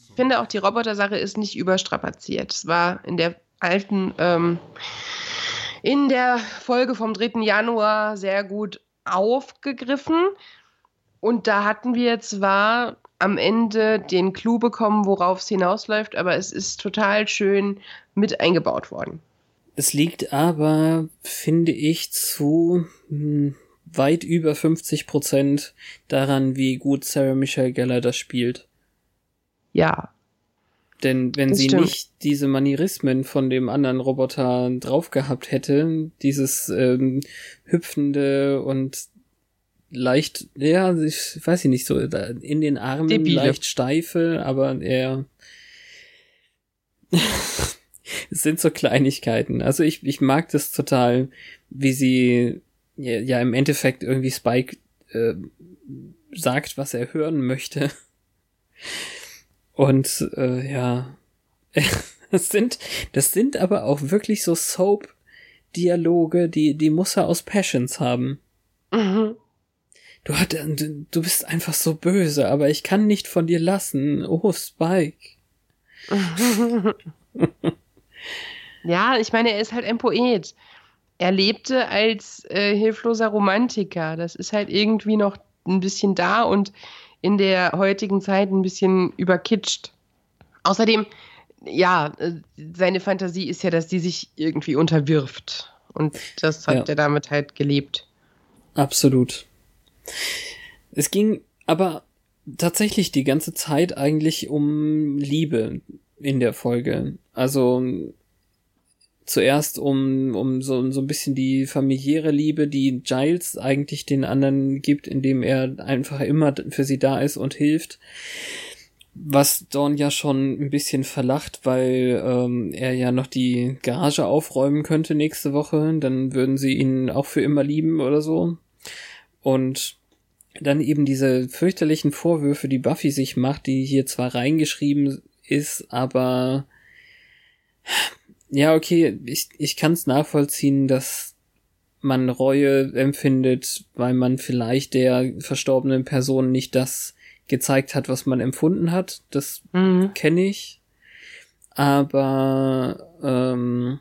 S1: Ich finde auch, die Roboter-Sache ist nicht überstrapaziert. Es war in der alten, ähm, in der Folge vom 3. Januar sehr gut aufgegriffen. Und da hatten wir zwar am Ende den Clou bekommen, worauf es hinausläuft, aber es ist total schön mit eingebaut worden.
S2: Es liegt aber, finde ich, zu hm, weit über 50 Prozent daran, wie gut Sarah Michelle Geller das spielt.
S1: Ja.
S2: Denn wenn sie stimmt. nicht diese Manierismen von dem anderen Roboter drauf gehabt hätte, dieses ähm, hüpfende und leicht, ja, ich weiß ich nicht so, in den Armen Debile. leicht steife, aber er es sind so Kleinigkeiten. Also ich, ich mag das total, wie sie ja, ja im Endeffekt irgendwie Spike äh, sagt, was er hören möchte. Und äh, ja, das sind, das sind aber auch wirklich so Soap-Dialoge, die, die muss er aus Passions haben. Mhm. Du, hat, du bist einfach so böse, aber ich kann nicht von dir lassen. Oh, Spike.
S1: Ja, ich meine, er ist halt ein Poet. Er lebte als äh, hilfloser Romantiker. Das ist halt irgendwie noch ein bisschen da und in der heutigen Zeit ein bisschen überkitscht. Außerdem, ja, äh, seine Fantasie ist ja, dass die sich irgendwie unterwirft. Und das hat ja. er damit halt gelebt.
S2: Absolut. Es ging aber tatsächlich die ganze Zeit eigentlich um Liebe in der Folge. Also zuerst um, um so, so ein bisschen die familiäre Liebe, die Giles eigentlich den anderen gibt, indem er einfach immer für sie da ist und hilft. Was Dawn ja schon ein bisschen verlacht, weil ähm, er ja noch die Garage aufräumen könnte nächste Woche. Dann würden sie ihn auch für immer lieben oder so. Und dann eben diese fürchterlichen Vorwürfe, die Buffy sich macht, die hier zwar reingeschrieben ist, aber ja, okay, ich, ich kann es nachvollziehen, dass man Reue empfindet, weil man vielleicht der verstorbenen Person nicht das gezeigt hat, was man empfunden hat. Das mhm. kenne ich. Aber ähm,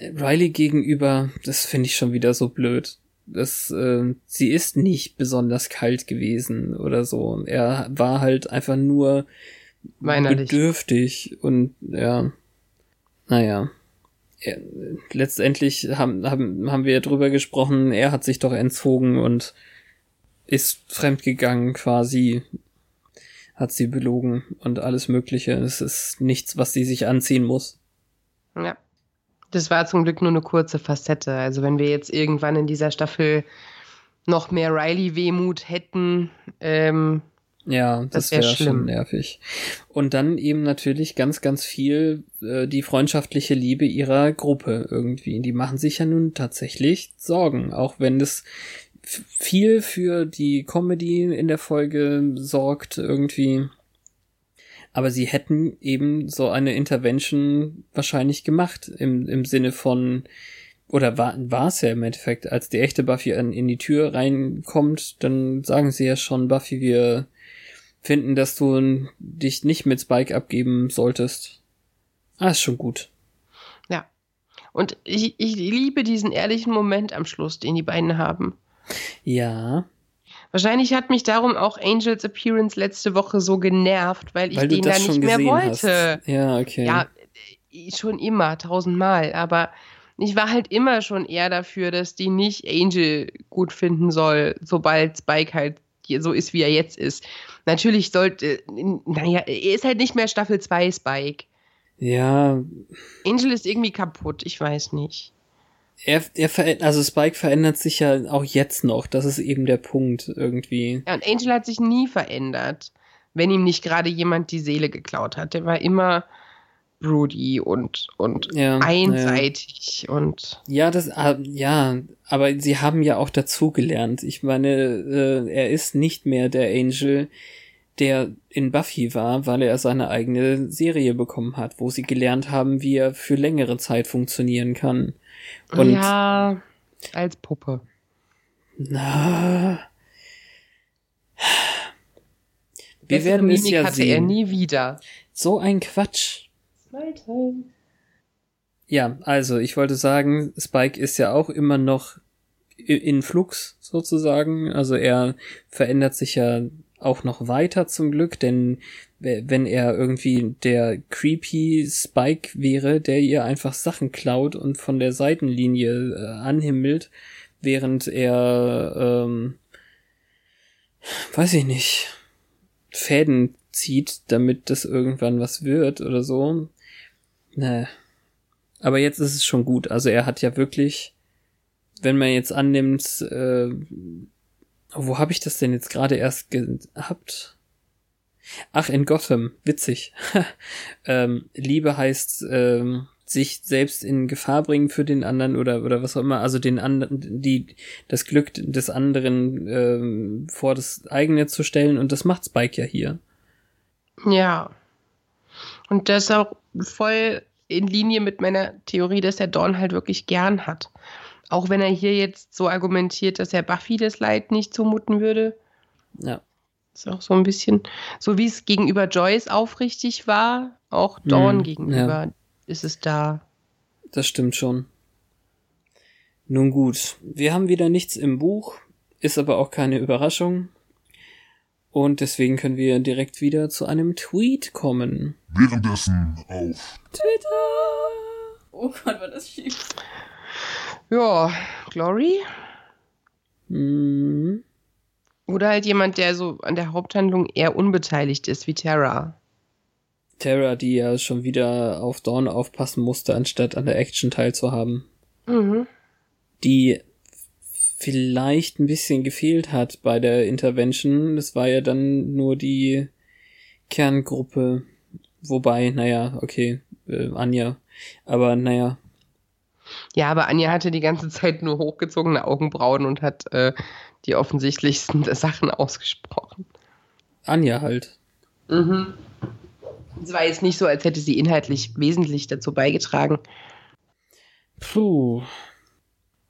S2: Riley gegenüber, das finde ich schon wieder so blöd. Das, äh, sie ist nicht besonders kalt gewesen oder so. Er war halt einfach nur Weinerlich. bedürftig und ja, naja. Er, letztendlich haben, haben, haben wir drüber gesprochen, er hat sich doch entzogen und ist fremdgegangen quasi, hat sie belogen und alles Mögliche. Es ist nichts, was sie sich anziehen muss.
S1: Ja. Das war zum Glück nur eine kurze Facette. Also wenn wir jetzt irgendwann in dieser Staffel noch mehr Riley-Wehmut hätten, ähm,
S2: ja, das, das wäre wär schon nervig. Und dann eben natürlich ganz, ganz viel äh, die freundschaftliche Liebe ihrer Gruppe irgendwie. Die machen sich ja nun tatsächlich Sorgen, auch wenn das viel für die Comedy in der Folge sorgt irgendwie. Aber sie hätten eben so eine Intervention wahrscheinlich gemacht im, im Sinne von, oder war, war es ja im Endeffekt, als die echte Buffy an, in die Tür reinkommt, dann sagen sie ja schon, Buffy, wir finden, dass du dich nicht mit Spike abgeben solltest. Ah, ist schon gut.
S1: Ja. Und ich, ich liebe diesen ehrlichen Moment am Schluss, den die beiden haben.
S2: Ja.
S1: Wahrscheinlich hat mich darum auch Angels Appearance letzte Woche so genervt, weil ich weil den da nicht mehr wollte.
S2: Hast. Ja, okay.
S1: Ja, schon immer, tausendmal. Aber ich war halt immer schon eher dafür, dass die nicht Angel gut finden soll, sobald Spike halt so ist, wie er jetzt ist. Natürlich sollte, naja, er ist halt nicht mehr Staffel 2 Spike.
S2: Ja.
S1: Angel ist irgendwie kaputt, ich weiß nicht.
S2: Er, er also Spike verändert sich ja auch jetzt noch. Das ist eben der Punkt irgendwie.
S1: Ja, und Angel hat sich nie verändert, wenn ihm nicht gerade jemand die Seele geklaut hat. Der war immer broody und, und ja, einseitig ja. und.
S2: Ja, das, ja, aber sie haben ja auch dazugelernt. Ich meine, äh, er ist nicht mehr der Angel, der in Buffy war, weil er seine eigene Serie bekommen hat, wo sie gelernt haben, wie er für längere Zeit funktionieren kann.
S1: Und ja, als Puppe.
S2: Na. Wir werden es ja
S1: hatte
S2: sehen.
S1: er nie wieder.
S2: So ein Quatsch.
S1: Weiter.
S2: Ja, also ich wollte sagen, Spike ist ja auch immer noch in Flux sozusagen. Also er verändert sich ja auch noch weiter zum Glück, denn wenn er irgendwie der creepy Spike wäre, der ihr einfach Sachen klaut und von der Seitenlinie äh, anhimmelt, während er, ähm, weiß ich nicht, Fäden zieht, damit das irgendwann was wird oder so, Ne. Aber jetzt ist es schon gut. Also er hat ja wirklich, wenn man jetzt annimmt, äh, wo habe ich das denn jetzt gerade erst gehabt? Ach, in Gotham, witzig. ähm, Liebe heißt ähm, sich selbst in Gefahr bringen für den anderen oder oder was auch immer, also den anderen, die das Glück des anderen ähm, vor das eigene zu stellen und das macht Spike ja hier.
S1: Ja. Und das auch voll in Linie mit meiner Theorie, dass er Dawn halt wirklich gern hat. Auch wenn er hier jetzt so argumentiert, dass er Buffy das Leid nicht zumuten würde.
S2: Ja.
S1: Ist auch so ein bisschen, so wie es gegenüber Joyce aufrichtig war, auch Dawn mhm, gegenüber ja. ist es da.
S2: Das stimmt schon. Nun gut, wir haben wieder nichts im Buch, ist aber auch keine Überraschung. Und deswegen können wir direkt wieder zu einem Tweet kommen.
S4: Währenddessen auf
S1: Twitter. Oh Gott, war das schief. Ja, Glory.
S2: Mhm.
S1: Oder halt jemand, der so an der Haupthandlung eher unbeteiligt ist, wie Terra.
S2: Terra, die ja schon wieder auf Dawn aufpassen musste, anstatt an der Action teilzuhaben.
S1: Mhm.
S2: Die vielleicht ein bisschen gefehlt hat bei der Intervention. Das war ja dann nur die Kerngruppe. Wobei, naja, okay, äh, Anja. Aber naja.
S1: Ja, aber Anja hatte die ganze Zeit nur hochgezogene Augenbrauen und hat äh, die offensichtlichsten Sachen ausgesprochen.
S2: Anja halt.
S1: Mhm. Es war jetzt nicht so, als hätte sie inhaltlich wesentlich dazu beigetragen.
S2: Puh.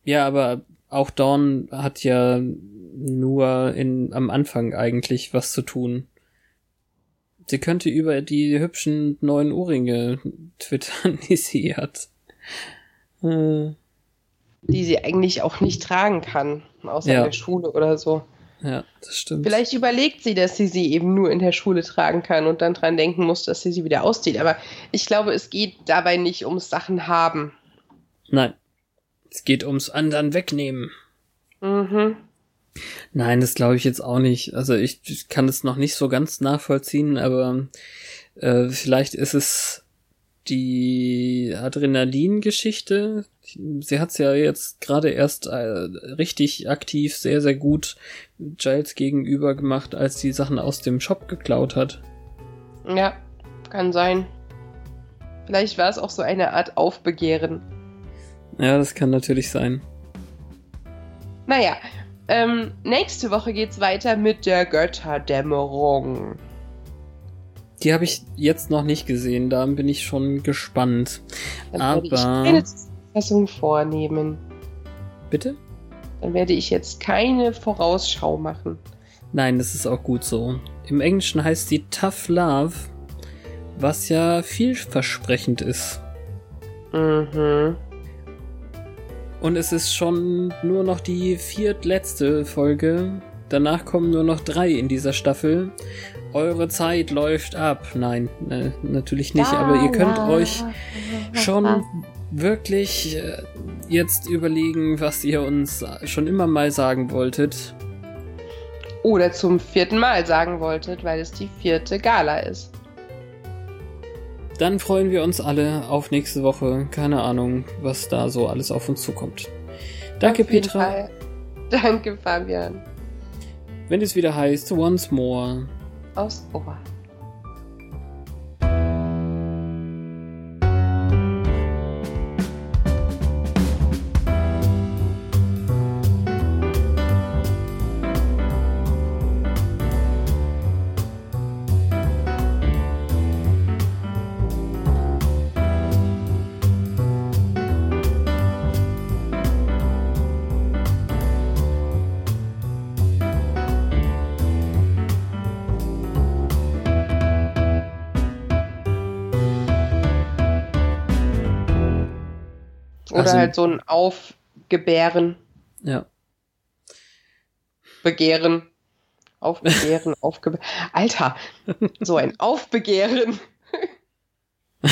S2: Ja, aber auch Dawn hat ja nur in, am Anfang eigentlich was zu tun. Sie könnte über die hübschen neuen Ohrringe twittern, die sie hat.
S1: Äh. Die sie eigentlich auch nicht tragen kann, außer ja. in der Schule oder so.
S2: Ja, das stimmt.
S1: Vielleicht überlegt sie, dass sie sie eben nur in der Schule tragen kann und dann dran denken muss, dass sie sie wieder auszieht. Aber ich glaube, es geht dabei nicht ums Sachen haben.
S2: Nein. Es geht ums anderen wegnehmen.
S1: Mhm.
S2: Nein, das glaube ich jetzt auch nicht. Also ich, ich kann es noch nicht so ganz nachvollziehen, aber äh, vielleicht ist es die Adrenalin-Geschichte. Sie hat es ja jetzt gerade erst äh, richtig aktiv, sehr, sehr gut Giles gegenüber gemacht, als die Sachen aus dem Shop geklaut hat.
S1: Ja, kann sein. Vielleicht war es auch so eine Art Aufbegehren.
S2: Ja, das kann natürlich sein.
S1: Naja, ähm, nächste Woche geht's weiter mit der Götterdämmerung.
S2: Die habe ich jetzt noch nicht gesehen, da bin ich schon gespannt. Dann Aber. Werde ich
S1: keine Fassung vornehmen.
S2: Bitte?
S1: Dann werde ich jetzt keine Vorausschau machen.
S2: Nein, das ist auch gut so. Im Englischen heißt sie Tough Love, was ja vielversprechend ist.
S1: Mhm.
S2: Und es ist schon nur noch die viertletzte Folge. Danach kommen nur noch drei in dieser Staffel. Eure Zeit läuft ab. Nein, äh, natürlich nicht, aber ihr könnt euch schon wirklich äh, jetzt überlegen, was ihr uns schon immer mal sagen wolltet.
S1: Oder zum vierten Mal sagen wolltet, weil es die vierte Gala ist.
S2: Dann freuen wir uns alle auf nächste Woche. Keine Ahnung, was da so alles auf uns zukommt. Danke, Petra. Fall.
S1: Danke, Fabian.
S2: Wenn es wieder heißt, once more.
S1: Aus Ohr. Halt so ein Aufgebären.
S2: Ja.
S1: Begehren. Aufbegehren, aufgebären. Alter, so ein Aufbegehren.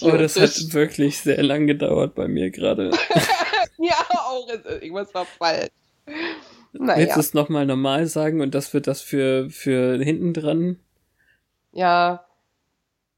S2: oh, das hat wirklich sehr lang gedauert bei mir gerade.
S1: ja, auch. Irgendwas war falsch.
S2: Naja. Willst du es nochmal normal sagen und das wird das für, für hinten dran?
S1: Ja,